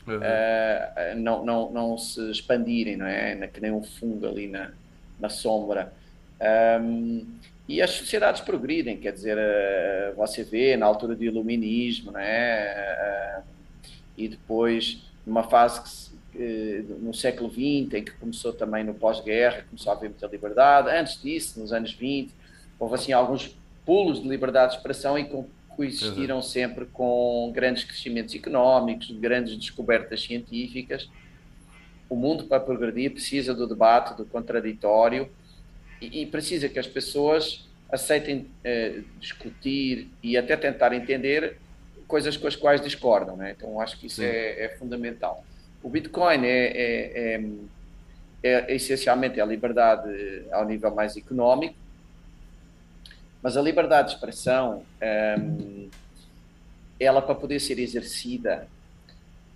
uhum. uh, não, não, não se expandirem, não é? Que nem um fungo ali na, na sombra. Um, e as sociedades progridem, quer dizer, uh, você vê na altura do iluminismo, né? Uh, e depois numa fase que, no século XX, em que começou também no pós-guerra, começou a haver muita liberdade. Antes disso, nos anos 20, houve assim alguns pulos de liberdade de expressão e coexistiram uhum. sempre com grandes crescimentos económicos, grandes descobertas científicas. O mundo, para progredir, precisa do debate, do contraditório e, e precisa que as pessoas aceitem eh, discutir e até tentar entender coisas com as quais discordam. Né? Então, acho que isso é, é, fundamental. O Bitcoin é, é, é, é, essencialmente a liberdade ao nível mais económico, mas a liberdade de expressão, ehm, ela para poder ser exercida,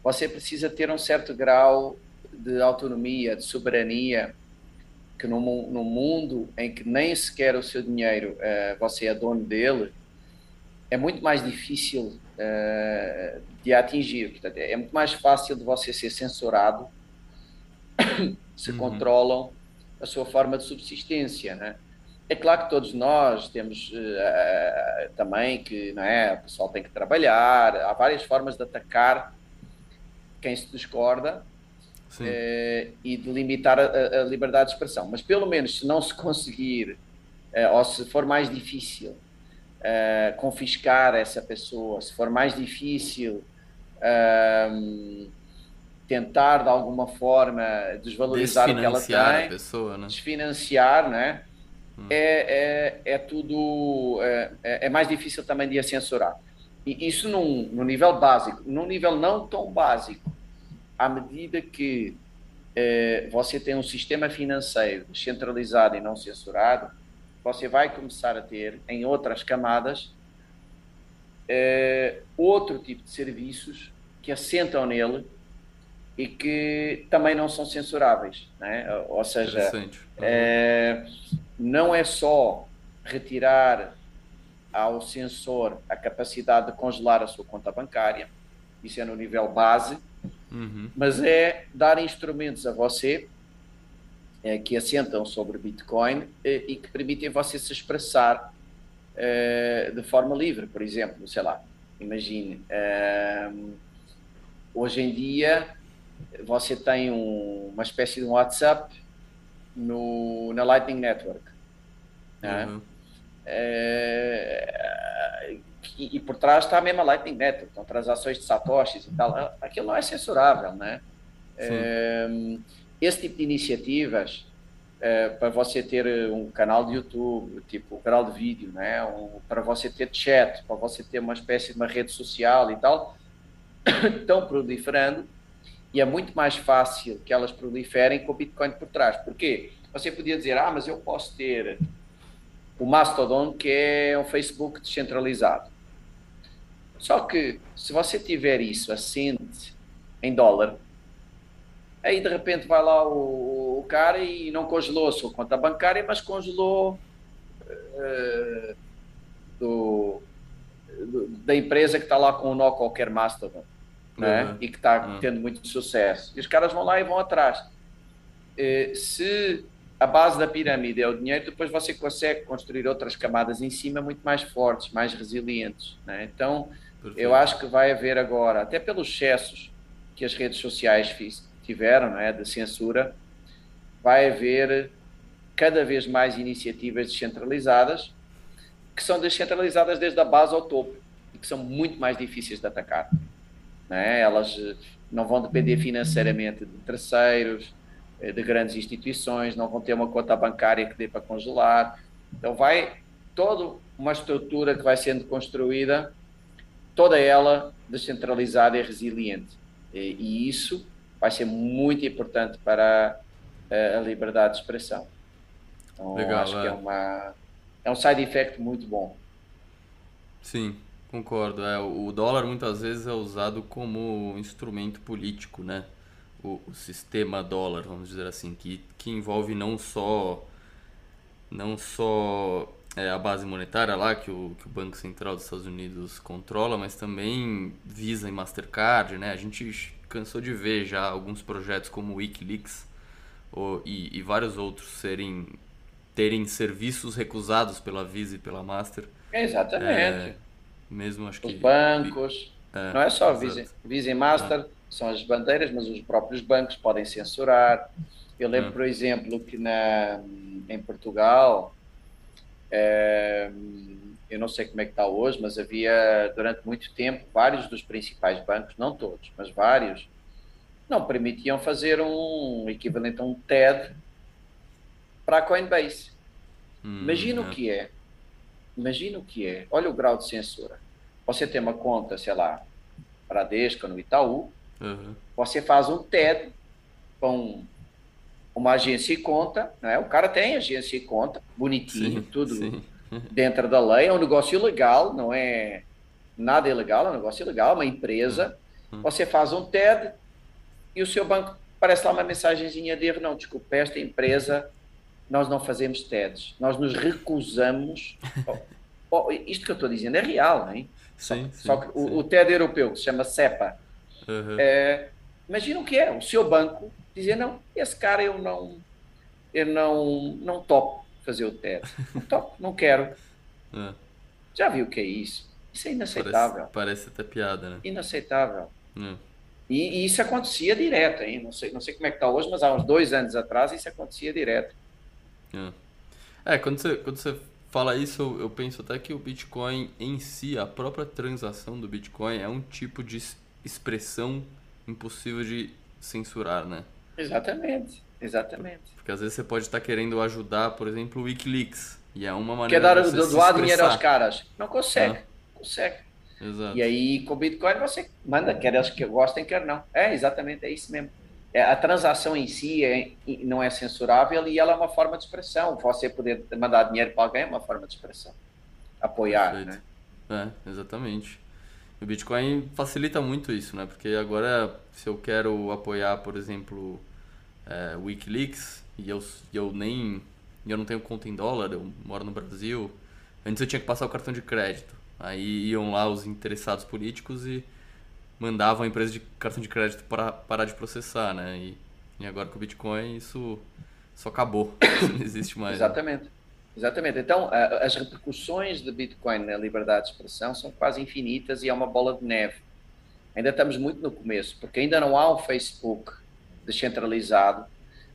você precisa ter um certo grau de autonomia, de soberania, que no, no mundo em que nem sequer o seu dinheiro uh, você é dono dele, é muito mais difícil uh, de atingir. Portanto, é muito mais fácil de você ser censurado se uhum. controlam a sua forma de subsistência, né? É claro que todos nós temos uh, também que, não é, o pessoal tem que trabalhar, há várias formas de atacar quem se discorda, uh, e de limitar a, a, liberdade de expressão. Mas pelo menos se não se conseguir, uh, ou se for mais difícil uh, confiscar essa pessoa, se for mais difícil ehm, tentar de alguma forma desvalorizar o que ela tem, a pessoa, né? desfinanciar, né? Hum. É, é, é tudo é, é, é mais difícil também de a censurar. E isso num, num nível básico, num nível não tão básico, à medida que eh, você tem um sistema financeiro descentralizado e não censurado, você vai começar a ter, em outras camadas, eh, outro tipo de serviços que assentam nele e que também não são censuráveis. Né? Ou seja, eh, não é só retirar ao censor a capacidade de congelar a sua conta bancária, isso é no nível base, Uhum. Mas é dar instrumentos a você é, que assentam sobre Bitcoin é, e que permitem você se expressar é, de forma livre. Por exemplo, sei lá, imagine, hoje em dia você tem um, uma espécie de um WhatsApp no, na Lightning Network. Né? Uhum. É, e, e, por trás está a mesma Lightning Network, então transações de satoshis e tal. Aquilo não é censurável, né? É, esse tipo de iniciativas é, para você ter um canal de YouTube, tipo um canal de vídeo, né? Um, para você ter chat, para você ter uma espécie de uma rede social e tal, estão proliferando e é muito mais fácil que elas proliferem com o Bitcoin por trás. Por quê? Você podia dizer, ah, mas eu posso ter o Mastodon, que é um Facebook descentralizado. Só que se você tiver isso assente em dólar, aí de repente vai lá o, o cara e não congelou a sua conta bancária, mas congelou uh, do, do, da empresa que está lá com o nó qualquer Mastodon né? Uhum. e que está uhum. tendo muito sucesso. E os caras vão lá e vão atrás. Uh, se a base da pirâmide é o dinheiro, depois você consegue construir outras camadas em cima muito mais fortes, mais resilientes. Né? Então, Perfeito. Eu acho que vai haver agora, até pelos excessos que as redes sociais tiveram, não é, de censura, vai haver cada vez mais iniciativas descentralizadas que são descentralizadas desde a base ao topo e que são muito mais difíceis de atacar. Não é? Elas eh, não vão depender financeiramente de terceiros, eh, de grandes instituições, não vão ter uma conta bancária que dê para congelar. Então vai toda uma estrutura que vai sendo construída toda ela descentralizada e resiliente. E, e isso vai ser muito importante para a, a liberdade de expressão. Então, Legal, acho é. que é, uma, é um side effect muito bom. Sim, concordo. É, o dólar muitas vezes é usado como instrumento político, né? O, o sistema dólar, vamos dizer assim, que, que envolve não só não só é, a base monetária lá que o, que o Banco Central dos Estados Unidos controla, mas também Visa e Mastercard, né? A gente cansou de ver já alguns projetos como o Wikileaks ou, e, e vários outros serem terem serviços recusados pela Visa e pela Master. Exatamente. É, mesmo acho os que bancos, é, não é só Visa, Visa e Master, é. são as bandeiras, mas os próprios bancos podem censurar. Eu lembro, é. por exemplo, que na, em Portugal é, eu não sei como é que está hoje, mas havia durante muito tempo vários dos principais bancos, não todos, mas vários, não permitiam fazer um equivalente a um TED para a Coinbase. Hum, Imagina é. o que é. Imagina o que é. Olha o grau de censura. Você tem uma conta, sei lá, Bradesco no Itaú, uhum. você faz um TED com uma agência e conta, né? o cara tem agência e conta, bonitinho, sim, tudo sim. dentro da lei, é um negócio legal, não é nada ilegal, é um negócio legal, uma empresa. Uhum. Você faz um TED e o seu banco parece lá uma mensagenzinha de erro, não, desculpe, esta empresa nós não fazemos TEDs, nós nos recusamos. oh, oh, isto que eu estou dizendo é real, não é? Sim, só, só que o, o, TED europeu, que se chama CEPA, uhum. é, imagina o que é, o seu banco dizer, não, esse cara eu não, eu não, não topo fazer o TED. Não topo, não quero. É. Já viu o que é isso? Isso é inaceitável. Parece, parece até piada, né? Inaceitável. É. E, e, isso acontecia direto, hein? Não sei, não sei como é que está hoje, mas há uns dois anos atrás isso acontecia direto. É, é quando, você, quando você fala isso, eu, eu penso até que o Bitcoin em si, a própria transação do Bitcoin é um tipo de expressão impossível de censurar, né? Exatamente, exatamente. Porque às vezes você pode estar querendo ajudar, por exemplo, o Wikileaks. E é uma maneira Quer dar, de você doar dinheiro aos caras. Não consegue, ah. consegue. Exato. E aí com o Bitcoin você manda, quer eles que gostem, quer não. É, exatamente, é isso mesmo. É, a transação em si é, não é censurável e ela é uma forma de expressão. Você poder mandar dinheiro para alguém é uma forma de expressão. Apoiar, Perfeito. né? É, exatamente. O Bitcoin facilita muito isso, né? Porque agora, se eu quero apoiar, por exemplo, é, Wikileaks, e eu, eu nem. Eu não tenho conta em dólar, eu moro no Brasil. Antes eu tinha que passar o cartão de crédito. Aí iam lá os interessados políticos e mandavam a empresa de cartão de crédito para parar de processar, né? E, e agora com o Bitcoin isso só acabou. não existe mais. Né? Exatamente. Exatamente. Então, as repercussões de Bitcoin na liberdade de expressão são quase infinitas e é uma bola de neve. Ainda estamos muito no começo, porque ainda não há um Facebook descentralizado,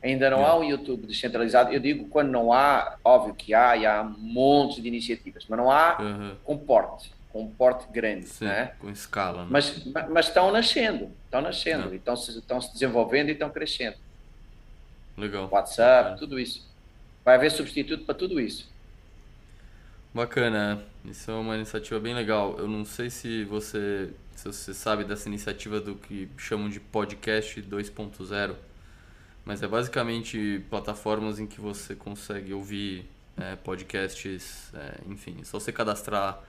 ainda não há um YouTube descentralizado. Eu digo quando não há, óbvio que há, e há montes de iniciativas, mas não há uhum. com porte, com um porte grande, Sim, né? com escala. Né? Mas, mas estão nascendo, estão nascendo, uhum. estão, se, estão se desenvolvendo e estão crescendo. Legal. WhatsApp, tudo isso. Vai haver substituto para tudo isso. Bacana, isso é uma iniciativa bem legal. Eu não sei se você, se você sabe dessa iniciativa do que chamam de podcast 2.0, mas é basicamente plataformas em que você consegue ouvir é, podcasts, é, enfim, é só você cadastrar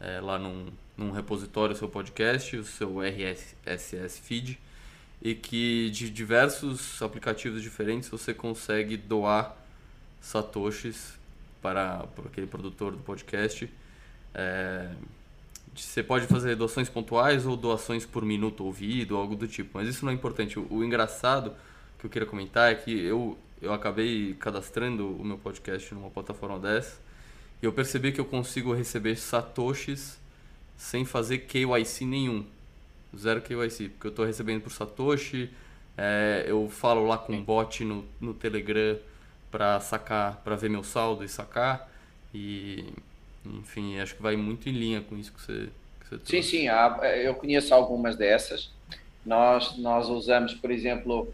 é, lá num, num repositório o seu podcast, o seu RSS feed, e que de diversos aplicativos diferentes você consegue doar satoshis para, para aquele produtor do podcast. É, você pode fazer doações pontuais ou doações por minuto ouvido, algo do tipo, mas isso não é importante. O, o engraçado que eu queria comentar é que eu, eu acabei cadastrando o meu podcast numa plataforma dessa e eu percebi que eu consigo receber satoshis sem fazer KYC nenhum. Zero KYC, porque eu estou recebendo por satoshi, é, eu falo lá com um bot no, no Telegram para sacar, para ver meu saldo e sacar. E, enfim, acho que vai muito em linha com isso que você, que você Sim, sim, eu conheço algumas dessas. Nós, nós usamos, por exemplo,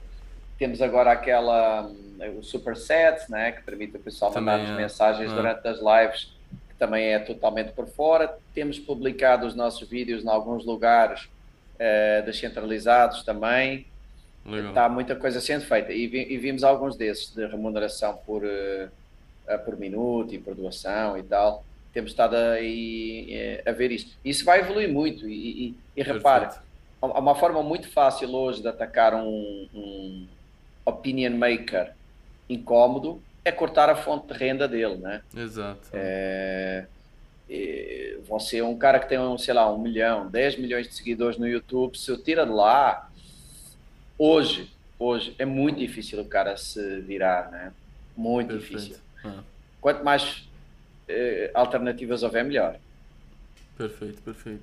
temos agora aquela, o Superset, né, que permite o pessoal mandar é. mensagens é. durante as lives, que também é totalmente por fora. Temos publicado os nossos vídeos em alguns lugares eh, descentralizados também. Está muita coisa sendo feita e, vi, e, vimos alguns desses de remuneração por, uh, por minuto e por doação e tal. Temos estado aí eh, a ver isso. Isso vai evoluir muito e, e, e repare, há uma forma muito fácil hoje de atacar um, um opinion maker incómodo é cortar a fonte de renda dele, né? Exato. É, você é um cara que tem, um, sei lá, um milhão, 10 milhões de seguidores no YouTube, se eu tira de lá, hoje, hoje, é muito difícil o cara se virar, né? Muito Perfeito. difícil. Ah. Quanto mais alternativas houver, melhor. Perfeito, perfeito.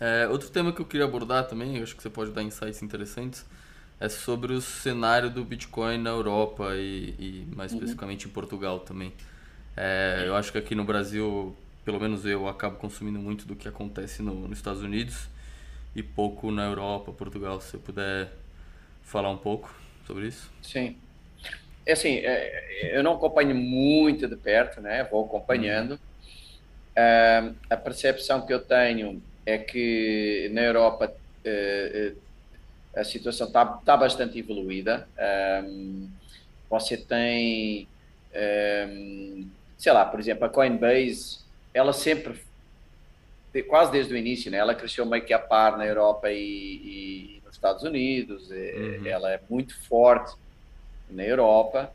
É, outro tema que eu queria abordar também, eu acho que você pode dar insights interessantes, é sobre o cenário do Bitcoin na Europa e, e mais uhum. especificamente em Portugal também. É, eu acho que aqui no Brasil, pelo menos eu, acabo consumindo muito do que acontece no, nos Estados Unidos e pouco na Europa, Portugal. Se você puder falar um pouco sobre isso. Sim. É assim, é, eu não acompanho muito de perto, né? Vou acompanhando. Uhum. Uh, a percepção que eu tenho é que na Europa uh, a situação está tá bastante evoluída. Um, você tem, um, sei lá, por exemplo, a Coinbase, ela sempre, quase desde o início, né, ela cresceu meio que a par na Europa e, e nos Estados Unidos. Uhum. Ela é muito forte na Europa.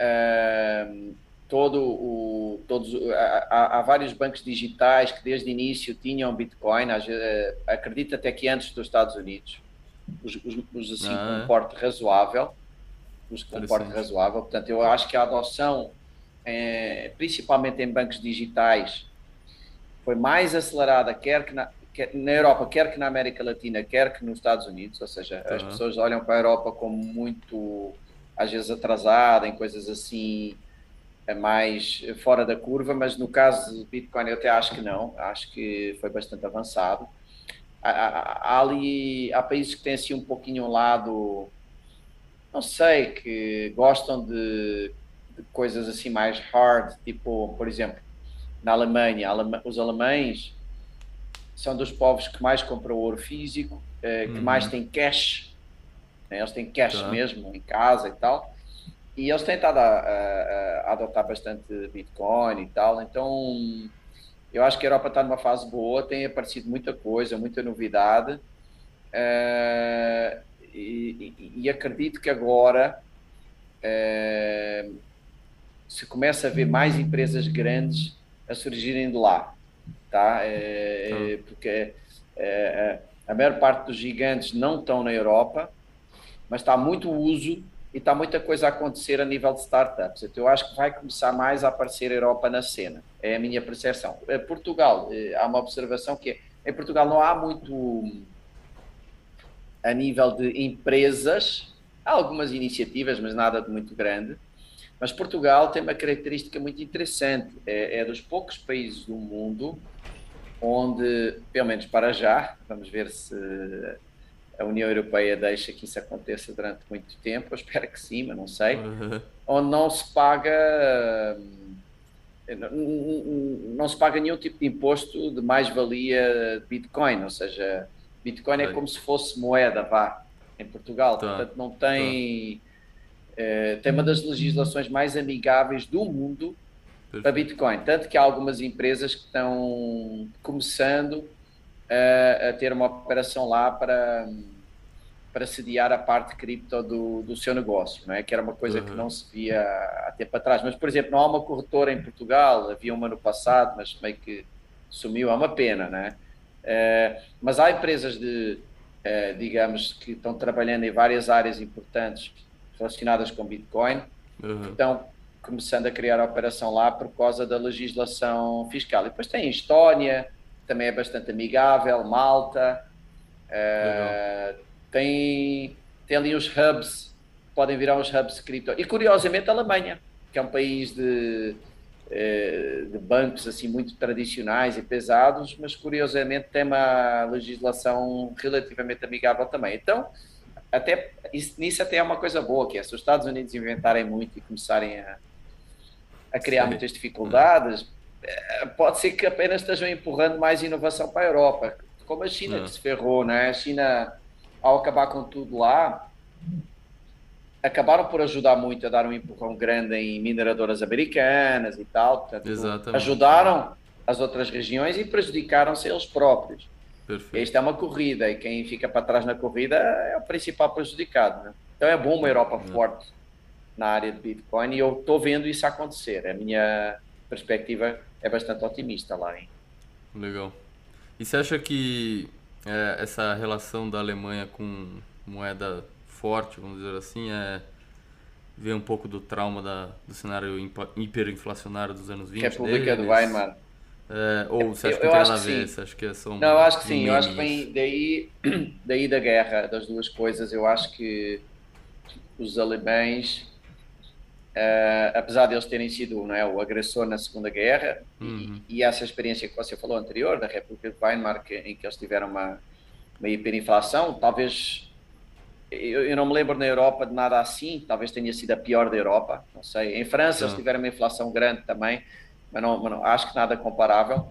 Um, todo o, todos, há, há, vários bancos digitais que desde o início tinham Bitcoin, acredito até que antes dos Estados Unidos os, os, os assim, ah. com porte razoável, os com porte razoável. Portanto, eu acho que a adoção, é, principalmente em bancos digitais, foi mais acelerada, quer que na, quer na Europa, quer que na América Latina, quer que nos Estados Unidos. Ou seja, as pessoas olham para a Europa como muito, às vezes, atrasada em coisas assim é mais fora da curva, mas no caso do Bitcoin eu até acho que não, acho que foi bastante avançado há, ali há países que têm assim um pouquinho um lado não sei que gostam de, de, coisas assim mais hard tipo por exemplo na Alemanha os alemães são dos povos que mais compram ouro físico eh, que uhum. mais têm cash né? eles têm cash tá. mesmo em casa e tal e eles têm estado a, a, a adotar bastante Bitcoin e tal então eu acho que a Europa está numa fase boa, tem aparecido muita coisa, muita novidade. Uh, e, e, e, acredito que agora uh, se começa a ver mais empresas grandes a surgirem de lá, tá? Uh, porque a maior parte dos gigantes não estão na Europa, mas está muito uso e está muita coisa a acontecer a nível de startups. Então, eu acho que vai começar mais a aparecer a Europa na cena. É a minha percepção. Eh, Portugal, eh, há uma observação que é, em Portugal não há muito a nível de empresas, há algumas iniciativas, mas nada de muito grande. Mas Portugal tem uma característica muito interessante. É, é dos poucos países do mundo onde, pelo menos para já, vamos ver se a União Europeia deixa que isso aconteça durante muito tempo, eu espero que sim, mas não sei, uhum. onde não se paga não se paga nenhum tipo de imposto de mais-valia de Bitcoin, ou seja, Bitcoin é como se fosse moeda, vá, em Portugal, tá. portanto não tem tá. tem uma das legislações mais amigáveis do mundo Perfeito. para Bitcoin, tanto que há algumas empresas que estão começando a, a ter uma operação lá para para sediar a parte cripto do, do seu negócio, não é? Que era uma coisa uhum. que não se via há tempo atrás. Mas, por exemplo, não há uma corretora em Portugal, havia uma no passado, mas meio que sumiu, é uma pena, não é? Uh, mas há empresas de, uh, digamos, que estão trabalhando em várias áreas importantes relacionadas com Bitcoin, uhum. que estão começando a criar a operação lá por causa da legislação fiscal. E depois tem Estónia, também é bastante amigável, Malta, uh, tem, tem ali os hubs, podem virar os hubs cripto. E curiosamente a Alemanha, que é um país de, uh, de bancos assim muito tradicionais e pesados, mas curiosamente tem uma legislação relativamente amigável também. Então, até isso, nisso até é uma coisa boa, que é se os Estados Unidos inventarem muito e começarem a, a criar Sim. muitas dificuldades, eh, pode ser que apenas estejam empurrando mais inovação para a Europa, como a China que se ferrou, né? A China, ao acabar com tudo lá, acabaram por ajudar muito a dar um empurrão grande em mineradoras americanas e tal, portanto, ajudaram as outras regiões e prejudicaram-se eles próprios. Perfeito. Esta é uma corrida e quem fica para trás na corrida é o principal prejudicado. Né? Então é bom uma Europa é. forte na área de Bitcoin e eu estou vendo isso acontecer. A minha perspectiva é bastante otimista lá. Hein? Legal. E você acha que é, essa relação da Alemanha com moeda forte, vamos dizer assim, é ver um pouco do trauma da, do cenário hiperinflacionário dos anos 20 República do Weimar. É, ou você acha que eu, não tem nada a ver? Você acha que é só um, Não, eu acho que sim. Eu acho que vem daí, daí da guerra, das duas coisas. Eu acho que os alemães, uh, apesar de eles terem sido não é, o agressor na Segunda Guerra, uhum. e, e, essa experiência que você falou anterior, da República de Weimar, que, em que eles tiveram uma, uma hiperinflação, talvez eu, eu, não me lembro na Europa de nada assim, talvez tenha sido a pior da Europa, não sei. Em França eles tiveram uma inflação grande também, mas não, mas não, acho que nada comparável.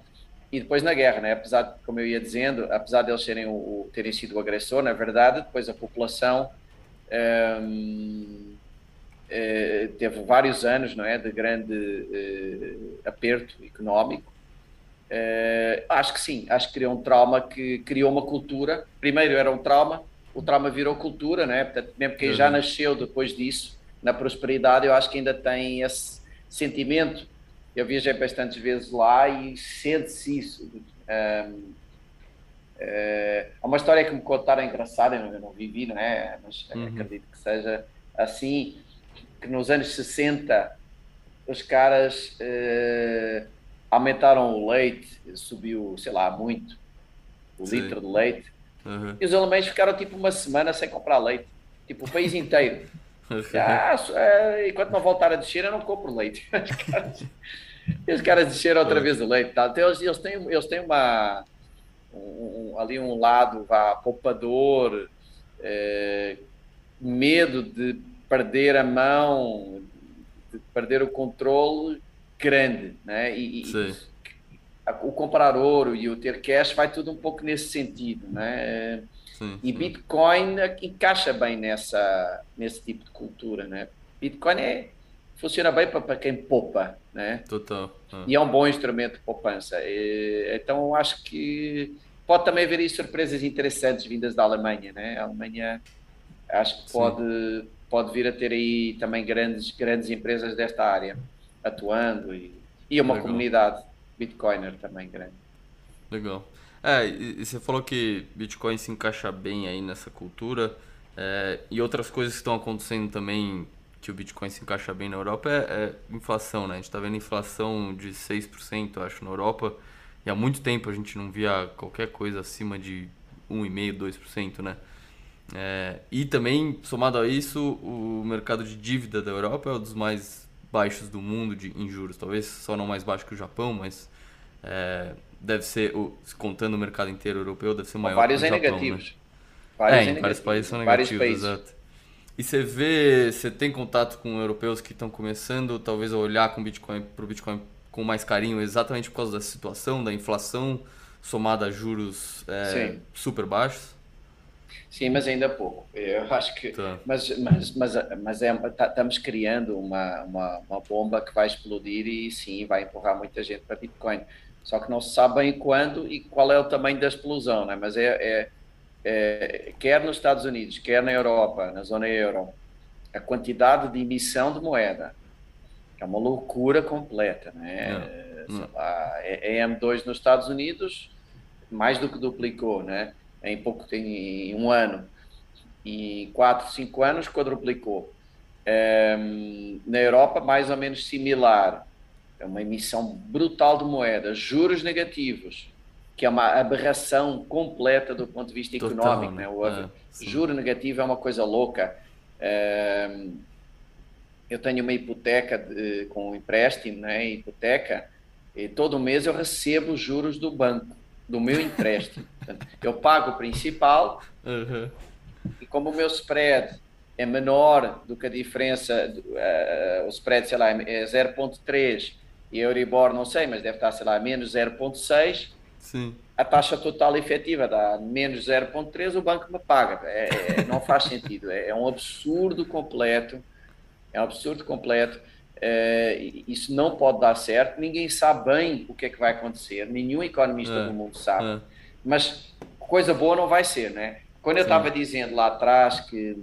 E depois na guerra, né? apesar de, como eu ia dizendo, apesar de eles serem o, o terem sido o agressor, na verdade, depois a população um, eh, teve vários anos não é, de grande uh, aperto económico. Uh, acho que sim, acho que criou um trauma que criou uma cultura. Primeiro era um trauma, o trauma virou cultura, né? Portanto, mesmo quem uhum. já nasceu depois disso, na prosperidade, eu acho que ainda tem esse sentimento eu viajei bastantes vezes lá e sente-se isso. Um, é, há uma história que me contaram engraçada, eu não vivi, não é? Mas uhum. acredito que seja assim, que nos anos 60 os caras uh, aumentaram o leite, subiu, sei lá, muito, o Sim. litro de leite, uhum. e os alemães ficaram tipo uma semana sem comprar leite, tipo o país inteiro. Ah, é, enquanto não voltar a descer, eu não compro leite. Os caras, os caras desceram outra vez o leite. Tá? Então, eles, eles, têm, eles têm uma, um, ali um lado vá, poupador, é, medo de perder a mão, de perder o controle grande. Né? E, e o comprar ouro e o ter cash vai tudo um pouco nesse sentido. Né? Sim, e Bitcoin encaixa bem nessa, nesse tipo de cultura, né? Bitcoin é, funciona bem para quem poupa, né? Total. Ah. E é um bom instrumento de poupança. E, então, acho que pode também haver aí surpresas interessantes vindas da Alemanha, né? A Alemanha acho que pode, pode vir a ter aí também grandes, grandes empresas desta área atuando e, e uma Legal. comunidade Bitcoiner também grande. Legal. É, e, você falou que Bitcoin se encaixa bem aí nessa cultura. É, e outras coisas que estão acontecendo também que o Bitcoin se encaixa bem na Europa é, é inflação, né? A gente está vendo inflação de 6%, acho, na Europa. E há muito tempo a gente não via qualquer coisa acima de 1,5%, 2%, né? É, e também, somado a isso, o mercado de dívida da Europa é um dos mais baixos do mundo de, em juros. Talvez só não mais baixo que o Japão, mas é, deve ser, contando o mercado inteiro europeu, deve ser maior vários que o Japão, negativos. Né? Vários é, em vários países são negativos, exato. E você vê, você tem contato com europeus que estão começando talvez a olhar Bitcoin para o Bitcoin com mais carinho, exatamente por causa da situação, da inflação somada a juros é, super baixos? Sim, mas ainda pouco. Eu acho que. Tá. Mas, mas, mas, mas é, tá, estamos criando uma, uma, uma bomba que vai explodir e sim, vai empurrar muita gente para Bitcoin. Só que não se sabe bem quando e qual é o tamanho da explosão, né? mas é, é, é, quer nos Estados Unidos, quer na Europa, na zona euro, a quantidade de emissão de moeda é uma loucura completa. Né? Não, não. Lá, é, é M2 nos Estados Unidos mais do que duplicou, né? Em pouco em um ano. E 4, 5 anos quadruplicou. É, na Europa, mais ou menos similar é uma emissão brutal de moeda, juros negativos, que é uma aberração completa do ponto de vista Total, económico. Né? O é, juro negativo é uma coisa louca. É, eu tenho uma hipoteca de, com um empréstimo, né? hipoteca, e todo mês eu recebo juros do banco, do meu empréstimo. eu pago o principal uhum. e como o meu spread é menor do que a diferença, uh, o spread, sei lá, é 0.3 e a Euribor, não sei, mas deve estar, sei lá, menos 0,6. Sim. A taxa total efetiva dá menos 0,3, o banco me paga. É, é, não faz sentido. É, é, um absurdo completo. É um absurdo completo. É, isso não pode dar certo. Ninguém sabe bem o que é que vai acontecer. Nenhum economista é, do mundo sabe. É. Mas coisa boa não vai ser, né? Quando eu estava dizendo lá atrás que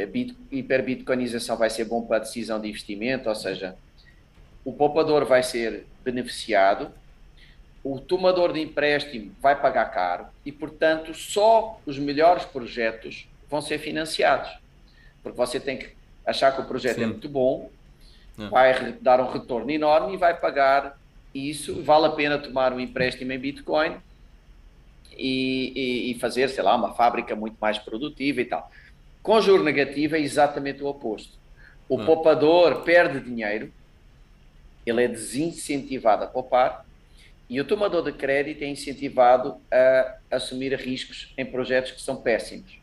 a bit, hiperbitcoinização vai ser bom para a decisão de investimento, ou seja, o poupador vai ser beneficiado, o tomador de empréstimo vai pagar caro e, portanto, só os melhores projetos vão ser financiados. Porque você tem que achar que o projeto é Sim. é muito bom, é. vai dar um retorno enorme e vai pagar isso. Vale a pena tomar um empréstimo em Bitcoin e, e, e fazer, sei lá, uma fábrica muito mais produtiva e tal. Com juro negativo é exatamente o oposto. O é. poupador perde dinheiro, ele é desincentivado a poupar e o tomador de crédito é incentivado a assumir riscos em projetos que são péssimos.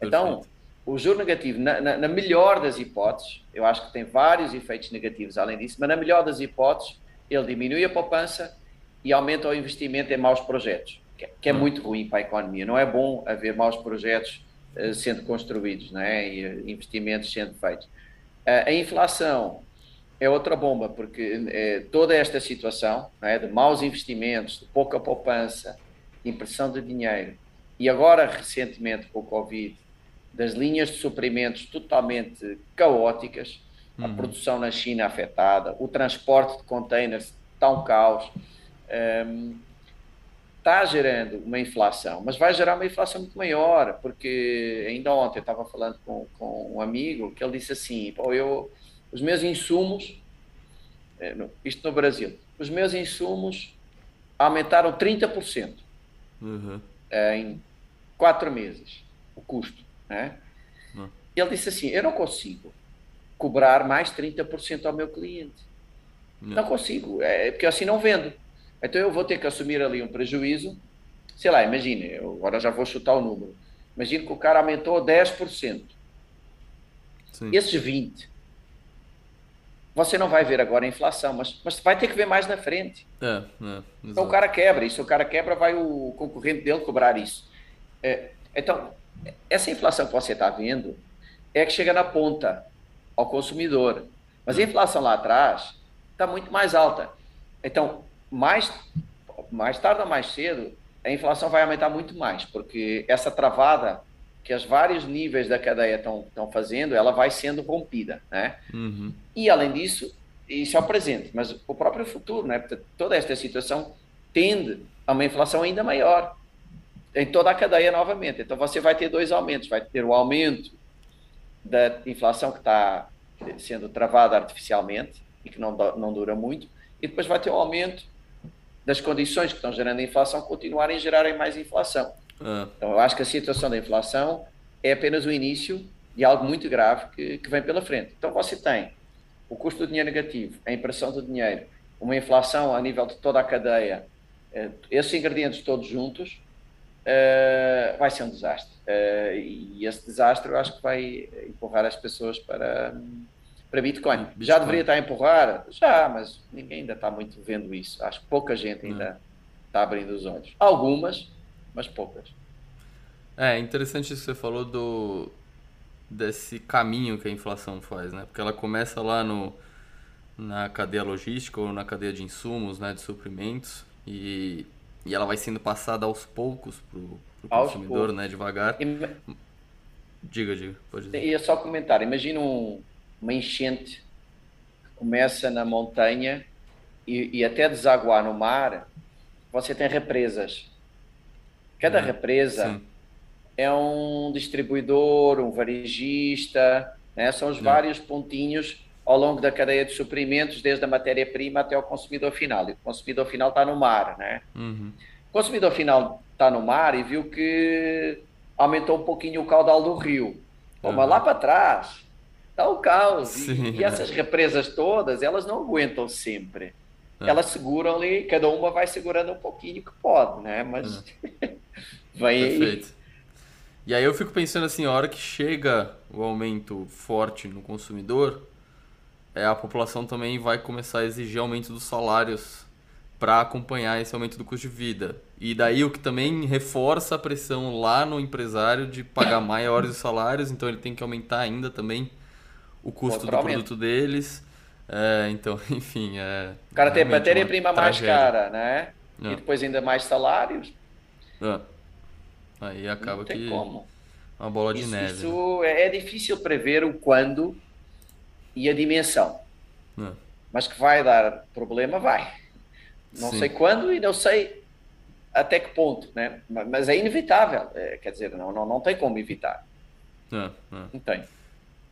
Então, o juro negativo, na, na, na, melhor das hipóteses, eu acho que tem vários efeitos negativos além disso, mas na melhor das hipóteses, ele diminui a poupança e aumenta o investimento em maus projetos, que, que é hum. muito ruim para a economia. Não é bom haver maus projetos uh, sendo construídos não é? e uh, investimentos sendo feitos. Uh, a inflação é outra bomba, porque é, toda esta situação é, de maus investimentos, de pouca poupança, impressão de dinheiro, e agora recentemente com o Covid, das linhas de suprimentos totalmente caóticas, uhum. a produção na China afetada, o transporte de containers está um caos, um, ehm, está gerando uma inflação, mas vai gerar uma inflação muito maior, porque ainda ontem eu estava falando com, com um amigo que ele disse assim, Pô, eu os meus insumos, é, isto no Brasil, os meus insumos aumentaram 30% uhum. em quatro meses, o custo. Né? Ele disse assim: Eu não consigo cobrar mais 30% ao meu cliente. Não, não consigo, é, porque assim não vendo. Então eu vou ter que assumir ali um prejuízo. Sei lá, imagine, eu agora já vou chutar o número. Imagine que o cara aumentou 10%. Sim. Esses 20% você não vai ver agora a inflação, mas, mas vai ter que ver mais na frente. É, é, então o cara quebra, e se o cara quebra, vai o concorrente dele cobrar isso. É, então, essa inflação que você está vendo é que chega na ponta ao consumidor. Mas a inflação lá atrás está muito mais alta. Então, mais, mais tarde ou mais cedo, a inflação vai aumentar muito mais, porque essa travada que os vários níveis da cadeia estão fazendo, ela vai sendo rompida, né? Uhum. E além disso, isso é o presente, mas o próprio futuro, né? Toda esta situação tende a uma inflação ainda maior em toda a cadeia novamente. Então você vai ter dois aumentos, vai ter o aumento da inflação que está sendo travada artificialmente e que não, não dura muito, e depois vai ter o aumento das condições que estão gerando a inflação continuarem a gerarem mais inflação. Ah. Então, eu acho que a situação da inflação é apenas o início de algo muito grave que, que vem pela frente. Então, você tem o custo do dinheiro negativo, a impressão do dinheiro, uma inflação a nível de toda a cadeia, uh, esses ingredientes todos juntos, uh, vai ser um desastre. Uh, e esse desastre eu acho que vai empurrar as pessoas para, para Bitcoin. Já deveria estar a empurrar? Já, mas ninguém ainda está muito vendo isso. Acho que pouca gente ainda está abrindo os olhos. Algumas, mas poucas. É interessante isso que você falou do desse caminho que a inflação faz, né? Porque ela começa lá no na cadeia logística ou na cadeia de insumos, né, de suprimentos e, e ela vai sendo passada aos poucos pro, pro consumidor, poucos. né, devagar. E... Diga, diga, pode dizer. Ia só comentar, imagina um, uma enchente que começa na montanha e, e até desaguar no mar, você tem represas Cada uhum. represa Sim. é um distribuidor, um varejista, né? são os uhum. vários pontinhos ao longo da cadeia de suprimentos, desde a matéria-prima até o consumidor final. E o consumidor final está no mar. Né? Uhum. O consumidor final está no mar e viu que aumentou um pouquinho o caudal do rio. Uhum. Mas lá para trás está o caos. E, e, essas represas todas, elas não aguentam sempre. É. Elas seguram ali, cada uma vai segurando um pouquinho que pode, né? Mas é. vai Perfeito. Aí. E aí eu fico pensando assim, a hora que chega o aumento forte no consumidor, é, a população também vai começar a exigir aumento dos salários para acompanhar esse aumento do custo de vida. E daí o que também reforça a pressão lá no empresário de pagar maiores os salários, então ele tem que aumentar ainda também o custo do produto deles. É, então, enfim. É o cara tem matéria-prima mais cara, né? É. E depois ainda mais salários. É. Aí acaba que. Como. Uma bola de isso, neve. Isso né? é, é difícil prever o quando e a dimensão. É. Mas que vai dar problema, vai. Não Sim. sei quando e não sei até que ponto, né? Mas é inevitável. É, quer dizer, não, não, não tem como evitar. É, é. Não tem.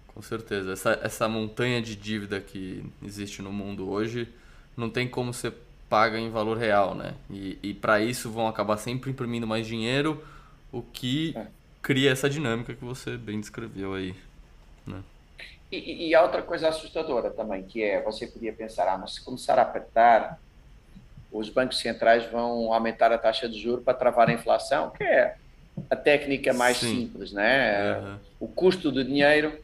Com certeza. Essa, essa montanha de dívida que existe no mundo hoje não tem como ser paga em valor real, né? E, e para isso vão acabar sempre imprimindo mais dinheiro, o que é. cria essa dinâmica que você bem descreveu aí? E, e, a outra coisa assustadora também, que é, você podia pensar, ah, mas se começar a apertar, os bancos centrais vão aumentar a taxa de juros para travar a inflação, que é a técnica mais Sim. simples, né? Uhum. O custo do dinheiro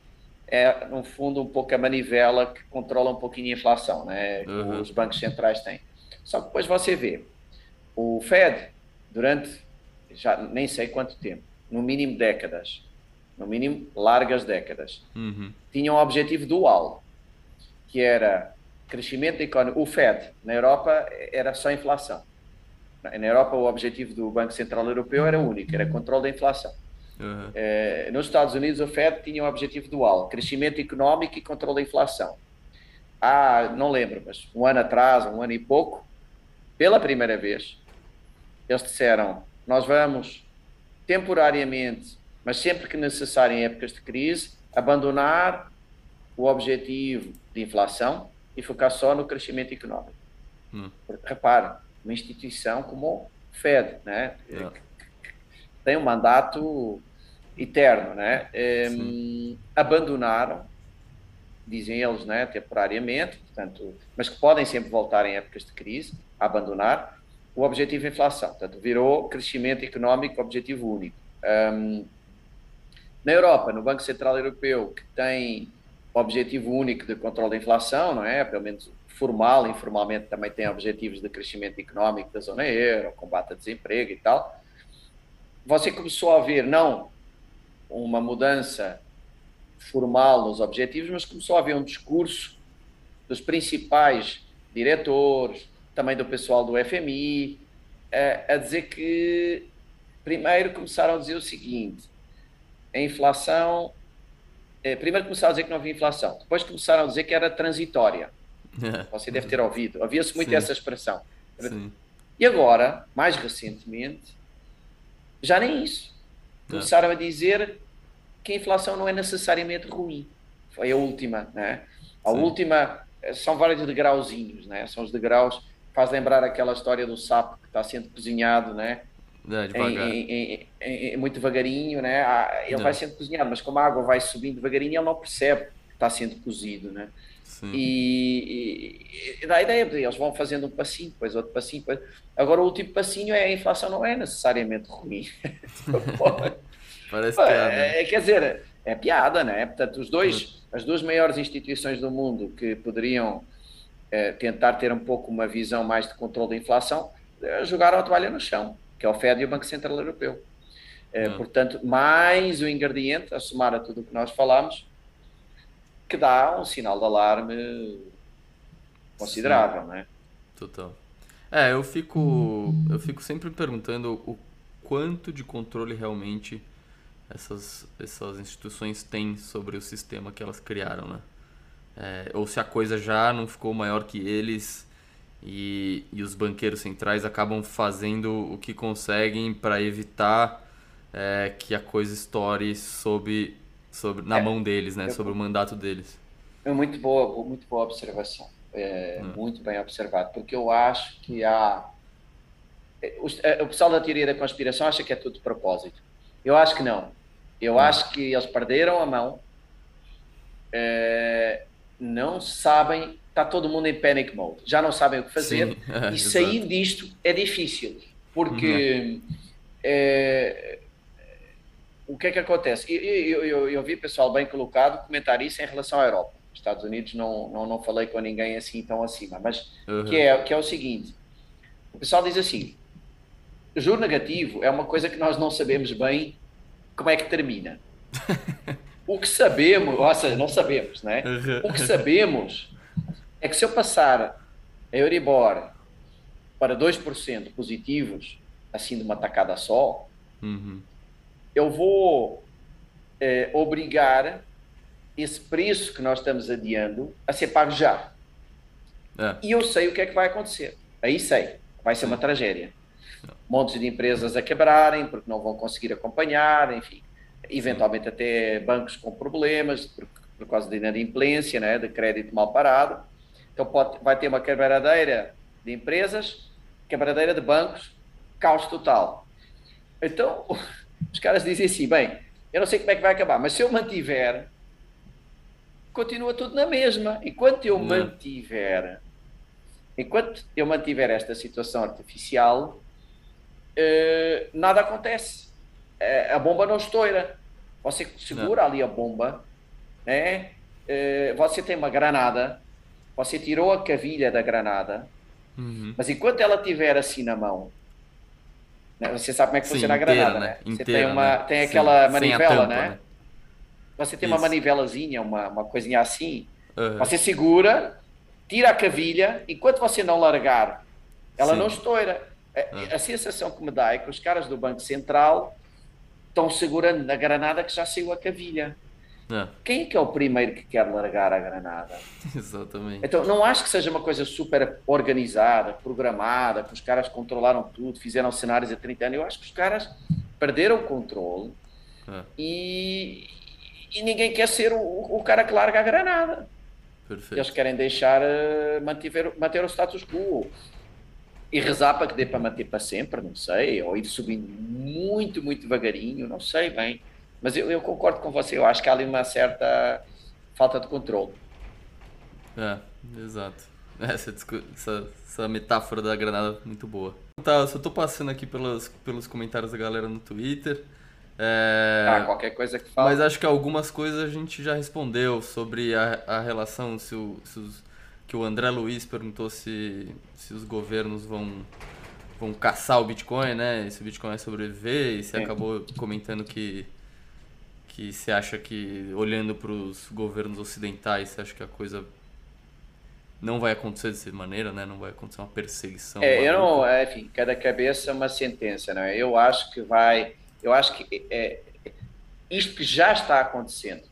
é, no fundo, um pouco a manivela que controla um pouquinho a inflação, né? Que uhum. os bancos centrais têm. Só que depois você vê, o Fed, durante já nem sei quanto tempo, no mínimo décadas, no mínimo largas décadas, uhum. tinha um objetivo dual, que era crescimento econômico. O Fed, na Europa, era só inflação. Na Europa, o objetivo do Banco Central Europeu era único, era controle da inflação. Uhum. Eh, nos Estados Unidos, o Fed tinha um objetivo dual: crescimento económico e controle da inflação. Há, não lembro, mas um ano atrás, um ano e pouco, pela primeira vez, eles disseram: nós vamos temporariamente, mas sempre que necessário em épocas de crise, abandonar o objetivo de inflação e focar só no crescimento económico. Hum. Repara, uma instituição como o Fed, né? É. tem um mandato eterno, né? Um, abandonaram, dizem eles, né, temporariamente, portanto, mas que podem sempre voltar em épocas de crise, a abandonar o objetivo de inflação. Portanto, virou crescimento económico objetivo único. Um, na Europa, no Banco Central Europeu, que tem objetivo único de controle da inflação, não é? Pelo menos formal, informalmente também tem objetivos de crescimento económico da zona euro, combate ao desemprego e tal. Você começou a ver não uma mudança formal nos objetivos, mas começou a haver um discurso dos principais diretores, também do pessoal do FMI, a, a dizer que primeiro começaram a dizer o seguinte: a inflação é, primeiro começaram a dizer que não havia inflação, depois começaram a dizer que era transitória. Você deve ter ouvido, havia-se muito Sim. essa expressão. Sim. E agora, mais recentemente, já nem isso. Começaram a dizer que a inflação não é necessariamente ruim. Foi a última, né? A Sim. última eh, são vários degrauzinhos, né? São os degraus faz lembrar aquela história do sapo que está sendo cozinhado, né? É, em, em, em, muito devagarinho, né? Ah, ele não. vai sendo cozinhado, mas como a água vai subindo devagarinho, ele não percebe que está sendo cozido, né? E, e, e, dá a ideia, eles vão fazendo um passinho, depois outro passinho. Depois... Agora, o último passinho é a inflação não é necessariamente ruim. Parece piada. É, quer dizer, é piada, né? Portanto, os dois, uhum. as duas maiores instituições do mundo que poderiam é, tentar ter um pouco uma visão mais de controle da inflação, é, jogaram a toalha no chão que é o Fed e o Banco Central Europeu. É, hum. Portanto, mais o ingrediente, a somar a tudo o que nós falamos, que dá um sinal de alarme considerável, Sim. né? Total. É, eu fico, eu fico sempre perguntando o quanto de controle realmente essas, essas instituições têm sobre o sistema que elas criaram, né? É, ou se a coisa já não ficou maior que eles e, e os banqueiros centrais acabam fazendo o que conseguem para evitar é, que a coisa estoure sobre, sobre, na é, mão deles, né? sobre o mandato deles. É muito boa, muito boa observação. É, hum. Muito bem observado, porque eu acho que há. É, o, é, o pessoal da teoria da conspiração acha que é tudo de propósito. Eu acho que não. Eu hum. acho que eles perderam a mão, é, não sabem está todo mundo em panic mode, já não sabem o que fazer é, e sair exato. disto é difícil, porque uhum. é, o que é que acontece? Eu, eu, eu, eu, vi pessoal bem colocado comentar isso em relação à Europa. Estados Unidos não, não, não falei com ninguém assim tão acima, mas uhum. que, é, que é o seguinte: o pessoal diz assim, juro negativo é uma coisa que nós não sabemos bem como é que termina. o que sabemos, ou seja, não sabemos, né? Uhum. O que sabemos é que se eu passar a Euribor para 2% positivos, assim de uma tacada só, uhum. eu vou eh, obrigar esse preço que nós estamos adiando a ser pago já. É. E eu sei o que é que vai acontecer. Aí sei. Vai ser uma tragédia. Montes de empresas a quebrarem porque não vão conseguir acompanhar, enfim. Eventualmente até bancos com problemas por, por causa da inadimplência, né, de crédito mal parado. Então pode, vai ter uma quebradeira de empresas, quebradeira de bancos, caos total. Então os caras dizem assim, bem, eu não sei como é que vai acabar, mas se eu mantiver, continua tudo na mesma. Enquanto eu não. mantiver Enquanto eu mantiver esta situação artificial, uh, nada acontece. Uh, a bomba não estoura. Você segura não. ali a bomba, né? Uh, você tem uma granada, você tirou a cavilha da granada, uhum. mas enquanto ela estiver assim na mão, né? você sabe como é que Sim, funciona inteira, a granada, né? né? Você tem, uma, né? tem aquela Sim, manivela, tampa, né? né? Você tem Isso. uma manivelazinha, uma, uma coisinha assim, uhum. você segura tira a cavilha, enquanto você não largar, ela Sim. não estoura. A, ah. a, sensação que me dá é que os caras do Banco Central estão segurando na granada que já saiu a cavilha. Ah. Quem é que é o primeiro que quer largar a granada? Exatamente. Então, não acho que seja uma coisa super organizada, programada, que os caras controlaram tudo, fizeram cenários há 30 anos. Eu acho que os caras perderam o controle ah. e, e ninguém quer ser o, o cara que larga a granada. Perfeito. Eles querem deixar uh, manter, manter o status quo e rezar para que dê para manter para sempre, não sei, ou ir subindo muito, muito devagarinho, não sei bem. Mas eu, eu concordo com você, eu acho que há ali uma certa falta de controle. É, exato. Essa, essa, essa metáfora da granada muito boa. Tá, só tô passando aqui pelos, pelos comentários da galera no Twitter. É... Ah, qualquer coisa que fala. Mas acho que algumas coisas a gente já respondeu sobre a, a relação, se, o, se os, que o André Luiz perguntou se, se os governos vão, vão caçar o Bitcoin, né? Se o Bitcoin vai sobreviver, e você acabou comentando que, que você acha que, olhando para os governos ocidentais, você acha que a coisa não vai acontecer dessa maneira, né? Não vai acontecer uma perseguição. É, eu não, é, enfim, cada cabeça é uma sentença, né? Eu acho que vai eu acho que é, isto que já está acontecendo,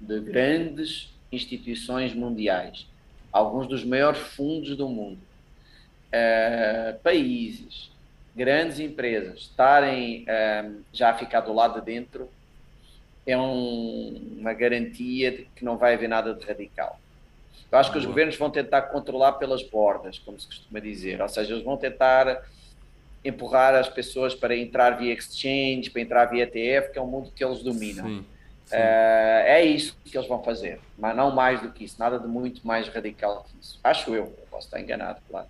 de grandes instituições mundiais, alguns dos maiores fundos do mundo, uh, países, grandes empresas estarem uh, já a ficar do lado de dentro, é um, uma garantia de que não vai haver nada de radical. Eu acho que os governos vão tentar controlar pelas bordas, como se costuma dizer, ou seja, eles vão tentar empurrar as pessoas para entrar via exchange, para entrar via ETF, que é um mundo que eles dominam. Sim, sim. Uh, é isso que eles vão fazer, mas não mais do que isso, nada de muito mais radical que isso. Acho eu, eu posso estar enganado, claro.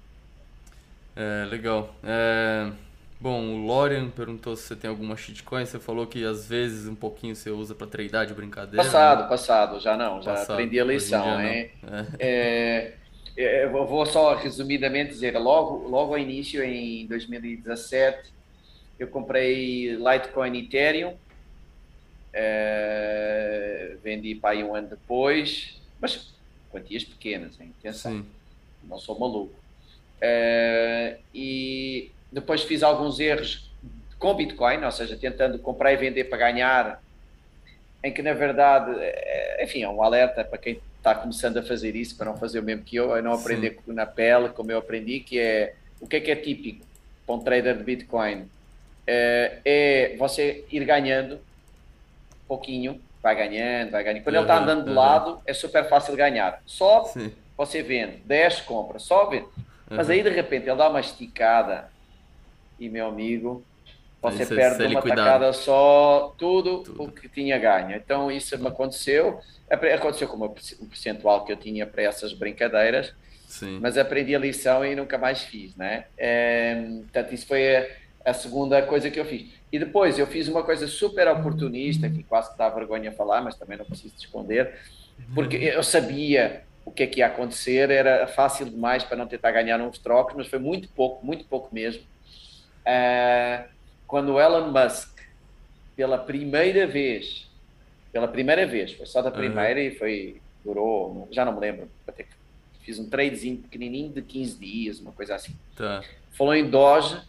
É, legal. É, bom, o Lorian perguntou se você tem alguma shitcoin. Você falou que às vezes um pouquinho você usa para treinar de brincadeira. Passado, né? passado, já não, já passado, aprendi a lição. Hein? É. é eu vou só resumidamente dizer, logo, logo ao início, em 2017, eu comprei Litecoin Ethereum, uh, vendi para aí um ano depois, mas quantias pequenas, hein? atenção, Sim. não sou maluco. Uh, e depois fiz alguns erros com Bitcoin, ou seja, tentando comprar e vender para ganhar, em que na verdade, eh, enfim, é um alerta para quem está começando a fazer isso para não fazer o mesmo que eu, a não aprender Sim. na pele como eu aprendi, que é o que é que é típico para um trader de Bitcoin? É, é você ir ganhando pouquinho, vai ganhando, vai ganhando. Quando uhum, ele está andando de uhum. lado, é super fácil ganhar. Sobe, Sim. você vende, desce, compra, sobe. Uhum. Mas aí de repente ele dá uma esticada e meu amigo, você perde uma tacada só tudo, tudo, o que tinha ganho. Então isso me aconteceu. Aconteceu com o percentual que eu tinha para essas brincadeiras, Sim. mas aprendi a lição e nunca mais fiz, né? É, portanto, isso foi a, a, segunda coisa que eu fiz. E depois eu fiz uma coisa super oportunista, que quase que dá vergonha falar, mas também não preciso te esconder, porque eu sabia o que é que ia acontecer, era fácil demais para não tentar ganhar uns trocos, mas foi muito pouco, muito pouco mesmo. Uh, quando Elon Musk, pela primeira vez, pela primeira vez, foi só da primeira uhum. e foi, durou, já não me lembro, fiz um tradezinho pequenininho de 15 dias, uma coisa assim. Tá. Falou em Doge,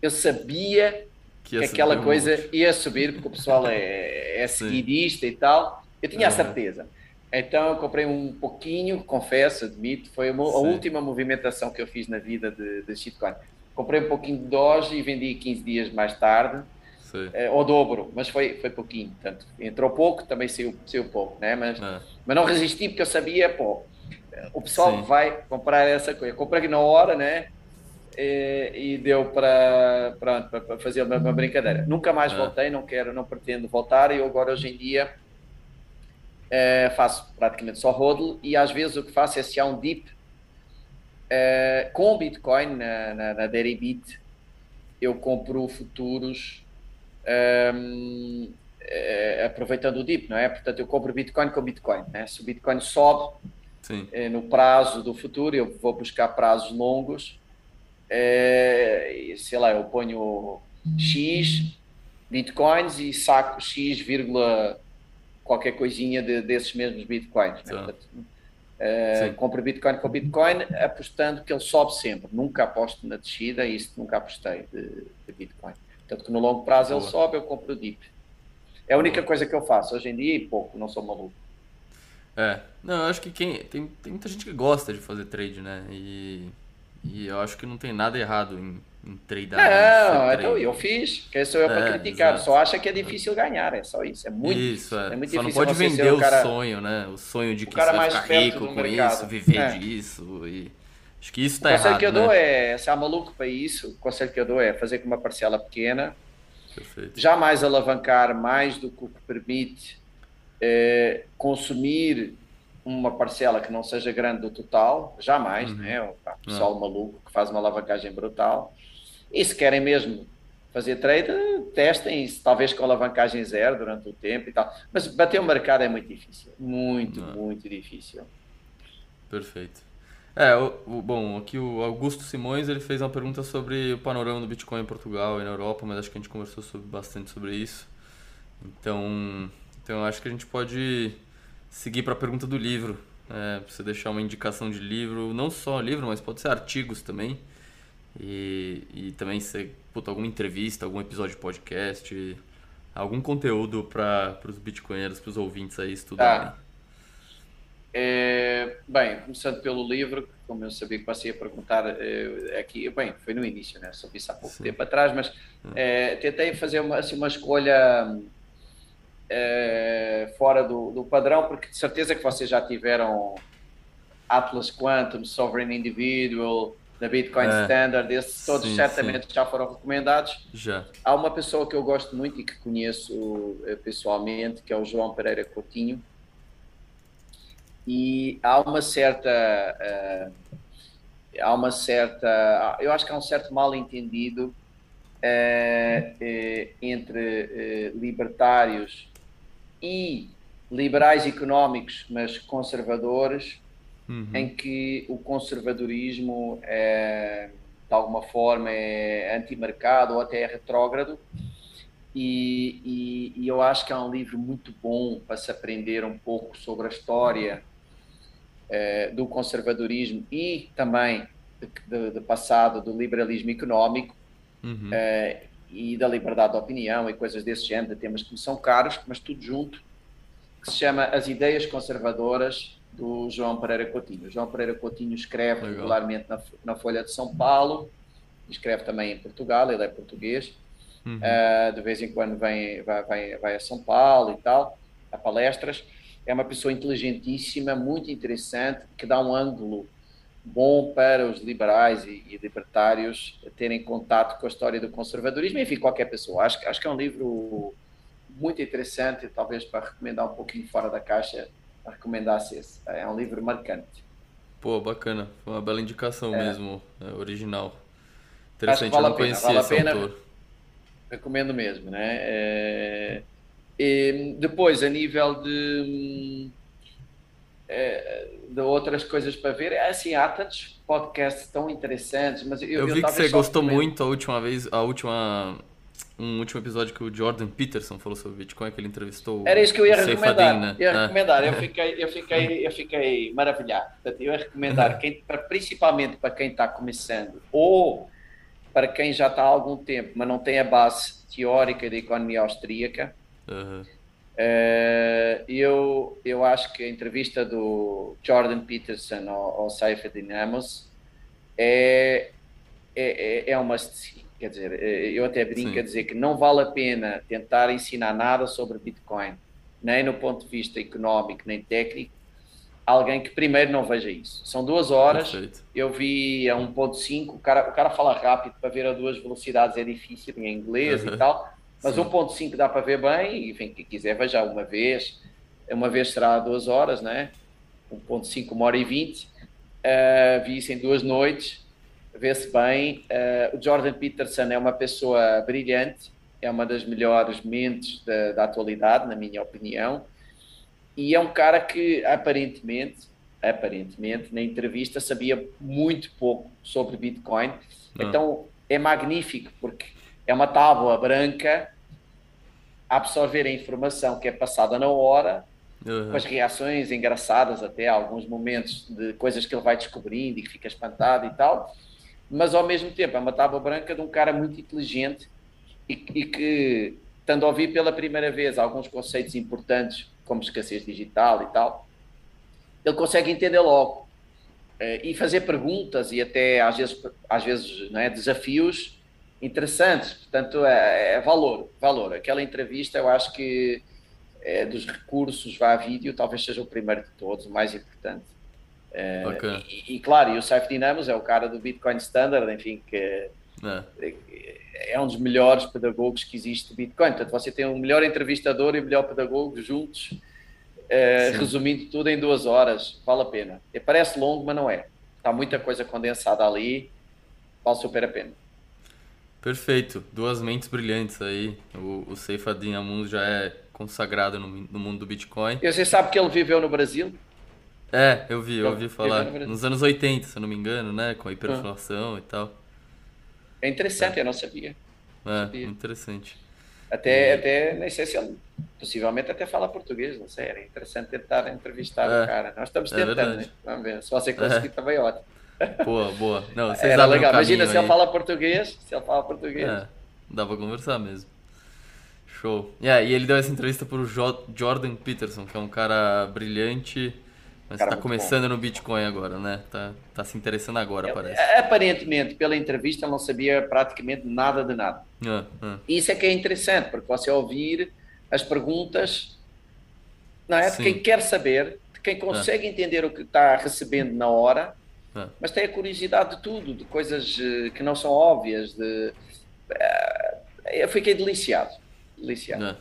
eu sabia que, que aquela coisa ia subir, porque o pessoal é, é, seguidista e tal, eu tinha uhum. a certeza. Então eu comprei um pouquinho, confesso, admito, foi a, a última movimentação que eu fiz na vida de, de shitcoin. Comprei um pouquinho de Doge e vendi 15 dias mais tarde, é, ao dobro, mas foi, foi pouquinho. Portanto, entrou pouco, também saiu, saiu pouco, né? mas, é. mas não resisti porque eu sabia, pô, o pessoal Sim. vai comprar essa coisa. comprei na hora, né? E, e deu para, para, fazer uma, uma, brincadeira. Nunca mais é. voltei, não quero, não pretendo voltar. E eu agora, hoje em dia, faço praticamente só hodl e às vezes o que faço é se há um dip é, com Bitcoin na, na, na Deribit, eu compro futuros um, é, aproveitando o dip, não é? Portanto, eu compro Bitcoin com Bitcoin. Né? Se o Bitcoin sobe é, no prazo do futuro, eu vou buscar prazos longos. Sei lá, eu ponho X Bitcoins e saco X, vírgula qualquer coisinha de, desses mesmos Bitcoins. Né? Portanto, Uh, compro Bitcoin com Bitcoin, apostando que ele sobe sempre. Nunca aposto na descida, isso nunca apostei de, de Bitcoin. Portanto, que no longo prazo Boa. ele sobe, eu compro o DIP. É a única Boa. coisa que eu faço hoje em dia e pouco, não sou maluco. É, não, eu acho que quem tem, tem muita gente que gosta de fazer trade, né? E, e eu acho que não tem nada errado em, Não, então eu fiz, que sou eu para é, criticar. Exato. Só acha que é difícil ganhar, é só isso. É muito, isso, é. é muito só difícil. não pode vender o, cara, sonho, né? O sonho de que você vai ficar rico com mercado. isso, viver é. disso e Acho que isso está errado. O conselho que eu né? dou é, se há maluco para isso, o conselho que eu dou é fazer com uma parcela pequena, Perfeito. jamais alavancar mais do que o que permite é, consumir uma parcela que não seja grande do total, jamais, uhum. né? O pessoal não. maluco que faz uma alavancagem brutal. E se querem mesmo fazer trade, testem talvez com alavancagem zero durante o tempo e tal. Mas bater o mercado é muito difícil. Muito, não. muito difícil. Perfeito. É, o, o, bom, aqui o Augusto Simões ele fez uma pergunta sobre o panorama do Bitcoin em Portugal e na Europa, mas acho que a gente conversou sobre, bastante sobre isso. Então, então acho que a gente pode seguir para a pergunta do livro. É, você deixar uma indicação de livro, não só livro, mas pode ser artigos também. E, e também ser puta, alguma entrevista, algum episódio de podcast, algum conteúdo para os bitcoinheiros, para os ouvintes aí estudarem. Ah. É, bem, começando pelo livro, como eu sabia que você ia perguntar é, aqui, bem, foi no início, né? Só isso há pouco Sim. tempo atrás, mas é, tentei fazer uma, assim, uma escolha é, fora do, do, padrão, porque de certeza que vocês já tiveram Atlas Quantum, Sovereign Individual, da Bitcoin é. Standard, esses todos sim, certamente sim. já foram recomendados. Já. Há uma pessoa que eu gosto muito e que conheço pessoalmente, que é o João Pereira Coutinho, e há uma certa uh, há uma certa eu acho que há um certo mal entendido uh, uh, entre libertários e liberais económicos mas conservadores uhum. em que o conservadorismo é, de alguma forma é anti-mercado ou até é retrógrado e, e, e, eu acho que é um livro muito bom para se aprender um pouco sobre a história eh, do conservadorismo e também do passado do liberalismo económico uhum. eh, e da liberdade de opinião e coisas desse género, de temas que me são caros, mas tudo junto, que se chama As Ideias Conservadoras do João Pereira Coutinho. O João Pereira Coutinho escreve Legal. regularmente na, na, Folha de São Paulo, escreve também em Portugal, ele é português. Uhum. Uh, de vez em quando vem, vai, vai, vai a São Paulo e tal, a palestras é uma pessoa inteligentíssima, muito interessante, que dá um ângulo bom para os liberais e, e libertários terem contato com a história do conservadorismo, enfim, qualquer pessoa. Acho, acho que é um livro muito interessante, talvez para recomendar um pouquinho fora da caixa, recomendasse esse. É um livro marcante. Pô, bacana. Foi uma bela indicação é. mesmo, é, original. Interessante, vale eu não conhecia vale esse pena, autor. Recomendo mesmo, né? É... E depois, a nível de, eh, de outras coisas para ver, é assim, há tantos podcasts tão interessantes, mas eu, eu vi eu que você gostou muito a última vez, a última um último episódio que o Jordan Peterson falou sobre Bitcoin, que ele entrevistou Era isso que eu ia recomendar. Né? Ia é. recomendar. Eu fiquei, eu fiquei, eu fiquei maravilhado. Portanto, eu ia recomendar, quem, para, principalmente para quem está começando, ou para quem já está há algum tempo, mas não tem a base teórica da economia austríaca, Uhum. Uh, eu, eu acho que a entrevista do Jordan Peterson ao, ao Saifa Dinamos é, é, é uma quer dizer, eh, eu até brinco Sim. a dizer que não vale a pena tentar ensinar nada sobre Bitcoin, nem no ponto de vista económico, nem técnico, alguém que primeiro não veja isso. São duas horas, Perfeito. eu vi a 1.5, o cara, o cara fala rápido, para ver a duas velocidades é difícil em inglês e tal, mas 1.5 dá para ver bem, e enfim, quem quiser veja uma vez, uma vez será duas horas, né? 1.5, uma hora e vinte, uh, vi isso em duas noites, vê-se bem. Uh, o Jordan Peterson é uma pessoa brilhante, é uma das melhores mentes da, da, atualidade, na minha opinião, e é um cara que aparentemente, aparentemente, na entrevista sabia muito pouco sobre Bitcoin. Não. Então é magnífico porque é uma tábua branca a absorver a informação que é passada na hora, uhum. com as reações engraçadas até, alguns momentos de coisas que ele vai descobrindo e que fica espantado e tal mas ao mesmo tempo é uma tábua branca de um cara muito inteligente e, e que, estando a ouvir pela primeira vez alguns conceitos importantes, como escassez digital e tal, ele consegue entender logo uh, e fazer perguntas e até às vezes, às vezes não é, desafios interessantes. Portanto, é, é valor, valor. Aquela entrevista, eu acho que é, dos recursos vá a vídeo, talvez seja o primeiro de todos, o mais importante. Okay. e, e, claro, e o Saif Dinamos é o cara do Bitcoin Standard, enfim, que é. é um dos melhores pedagogos que existe do Bitcoin. Portanto, você tem um melhor entrevistador e o melhor pedagogo juntos, uh, resumindo tudo em duas horas, vale a pena. E parece longo, mas não é. Está muita coisa condensada ali, vale super a pena. Perfeito, duas mentes brilhantes aí. O, o Seifa já é consagrado no, no mundo do Bitcoin. E você sabe que ele viveu no Brasil? É, eu vi, eu ouvi falar. Nos anos 80, se eu não me engano, né? Com a hiperinflação ah. e tal. É interessante, é. eu não sabia. Não é, sabia. interessante. Até, é. até, nem sei se ele possivelmente até fala português, não sei. Era interessante tentar entrevistar é. o cara. Nós estamos é tentando, né? Vamos ver. Se você conseguir, é. também ótimo. Boa, boa. Não, vocês Era legal. Imagina se ele fala português, se ele fala português. É, dá pra conversar mesmo. Show. Yeah, e ele deu essa entrevista pro Jordan Peterson, que é um cara brilhante mas está começando bom. no Bitcoin agora, né? Tá, tá se interessando agora, parece. Aparentemente, pela entrevista, ele não sabia praticamente nada de nada. Ah, ah. Isso é que é interessante, porque você ouvir as perguntas não é? de quem quer saber, de quem consegue ah. entender o que está recebendo na hora, mas tem a curiosidade de tudo, de coisas eh, que não são óbvias. De... Eh, eu fiquei deliciado. deliciado.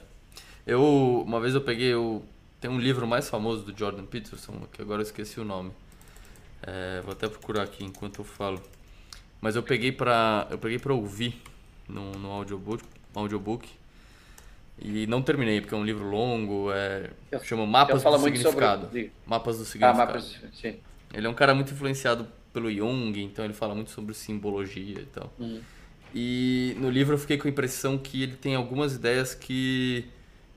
Eu, uma vez eu peguei o tem um livro mais famoso do Jordan Peterson, que agora eu esqueci o nome. É, vou até procurar aqui enquanto eu falo. Mas eu peguei para eu peguei para ouvir no, no audiobook, audiobook e não terminei porque é um livro longo, é eu, chama Mapas do Significado. Sobre... Mapas do Significado. Ah, mapas, sim. Ele é um cara muito influenciado pelo Jung, então ele fala muito sobre simbologia e tal. Uhum. E no livro eu fiquei com a impressão que ele tem algumas ideias que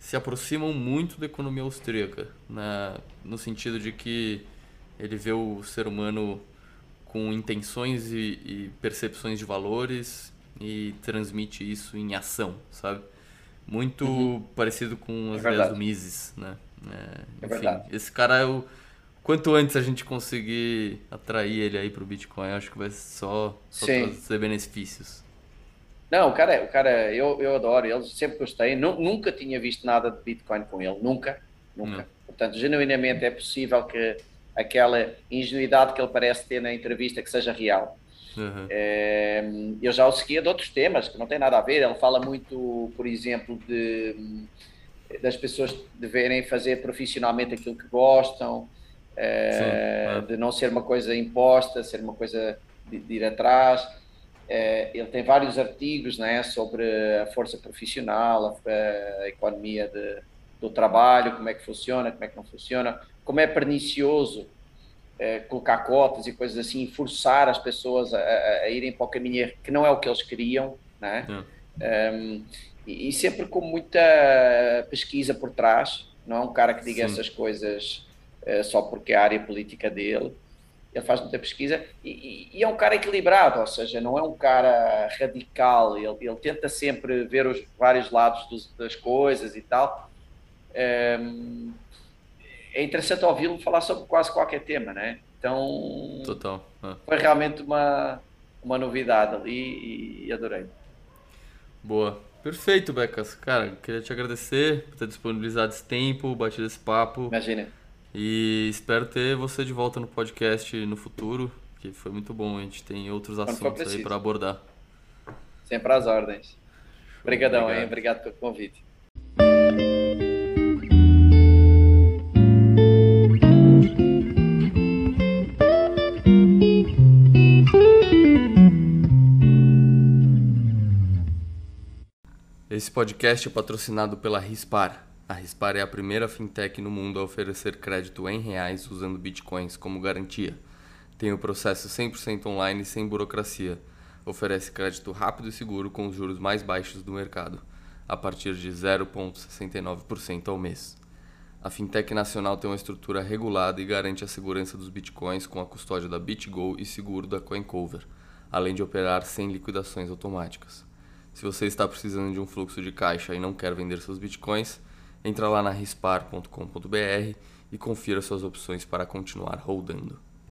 se aproximam muito da economia austríaca, né? no sentido de que ele vê o ser humano com intenções e, e, percepções de valores e transmite isso em ação, sabe? Muito uhum. parecido com as é ideias do Mises, né? É, enfim, é esse cara é o quanto antes a gente conseguir atrair ele aí para o Bitcoin, acho que vai só, só trazer benefícios. Não, o cara, o cara eu, eu adoro ele, sempre gostei, nunca tinha visto nada de Bitcoin com ele, nunca, nunca. Não. Portanto, genuinamente é possível que aquela ingenuidade que ele parece ter na entrevista que seja real. Uhum. É, eu já o seguia de outros temas que não tem nada a ver. Ele fala muito, por exemplo, de, das pessoas deverem fazer profissionalmente aquilo que gostam, é, de não ser uma coisa imposta, ser uma coisa de, de ir atrás. É, ele tem vários artigos né, sobre a força profissional, a, a economia de, do trabalho, como é que funciona, como é que não funciona, como é pernicioso é, colocar cotas e coisas assim, forçar as pessoas a, a, irem para o caminho que não é o que eles queriam, né? Um, e, e, sempre com muita pesquisa por trás, não é um cara que diga Sim. essas coisas uh, só porque é a área política dele ele faz muita pesquisa e, e, é um cara equilibrado, ou seja, não é um cara radical, ele, ele tenta sempre ver os vários lados dos, das coisas e tal. é, é interessante ouvi-lo falar sobre quase qualquer tema, né? Então, Total. É. foi realmente uma, uma novidade ali e adorei. Boa. Perfeito, Becas. Cara, queria te agradecer por ter disponibilizado esse tempo, batido esse papo. Imagina. E espero ter você de volta no podcast no futuro, que foi muito bom. A gente tem outros assuntos aí para abordar. Sempre às ordens. Obrigadão, Obrigado. hein? Obrigado pelo convite. Esse podcast é patrocinado pela Rispar. A Rispar é a primeira fintech no mundo a oferecer crédito em reais usando bitcoins como garantia. Tem o processo 100% online sem burocracia. Oferece crédito rápido e seguro com os juros mais baixos do mercado, a partir de 0,69% ao mês. A fintech nacional tem uma estrutura regulada e garante a segurança dos bitcoins com a custódia da BitGo e seguro da CoinCover, além de operar sem liquidações automáticas. Se você está precisando de um fluxo de caixa e não quer vender seus bitcoins, entra lá na rispar.com.br e confira suas opções para continuar rodando.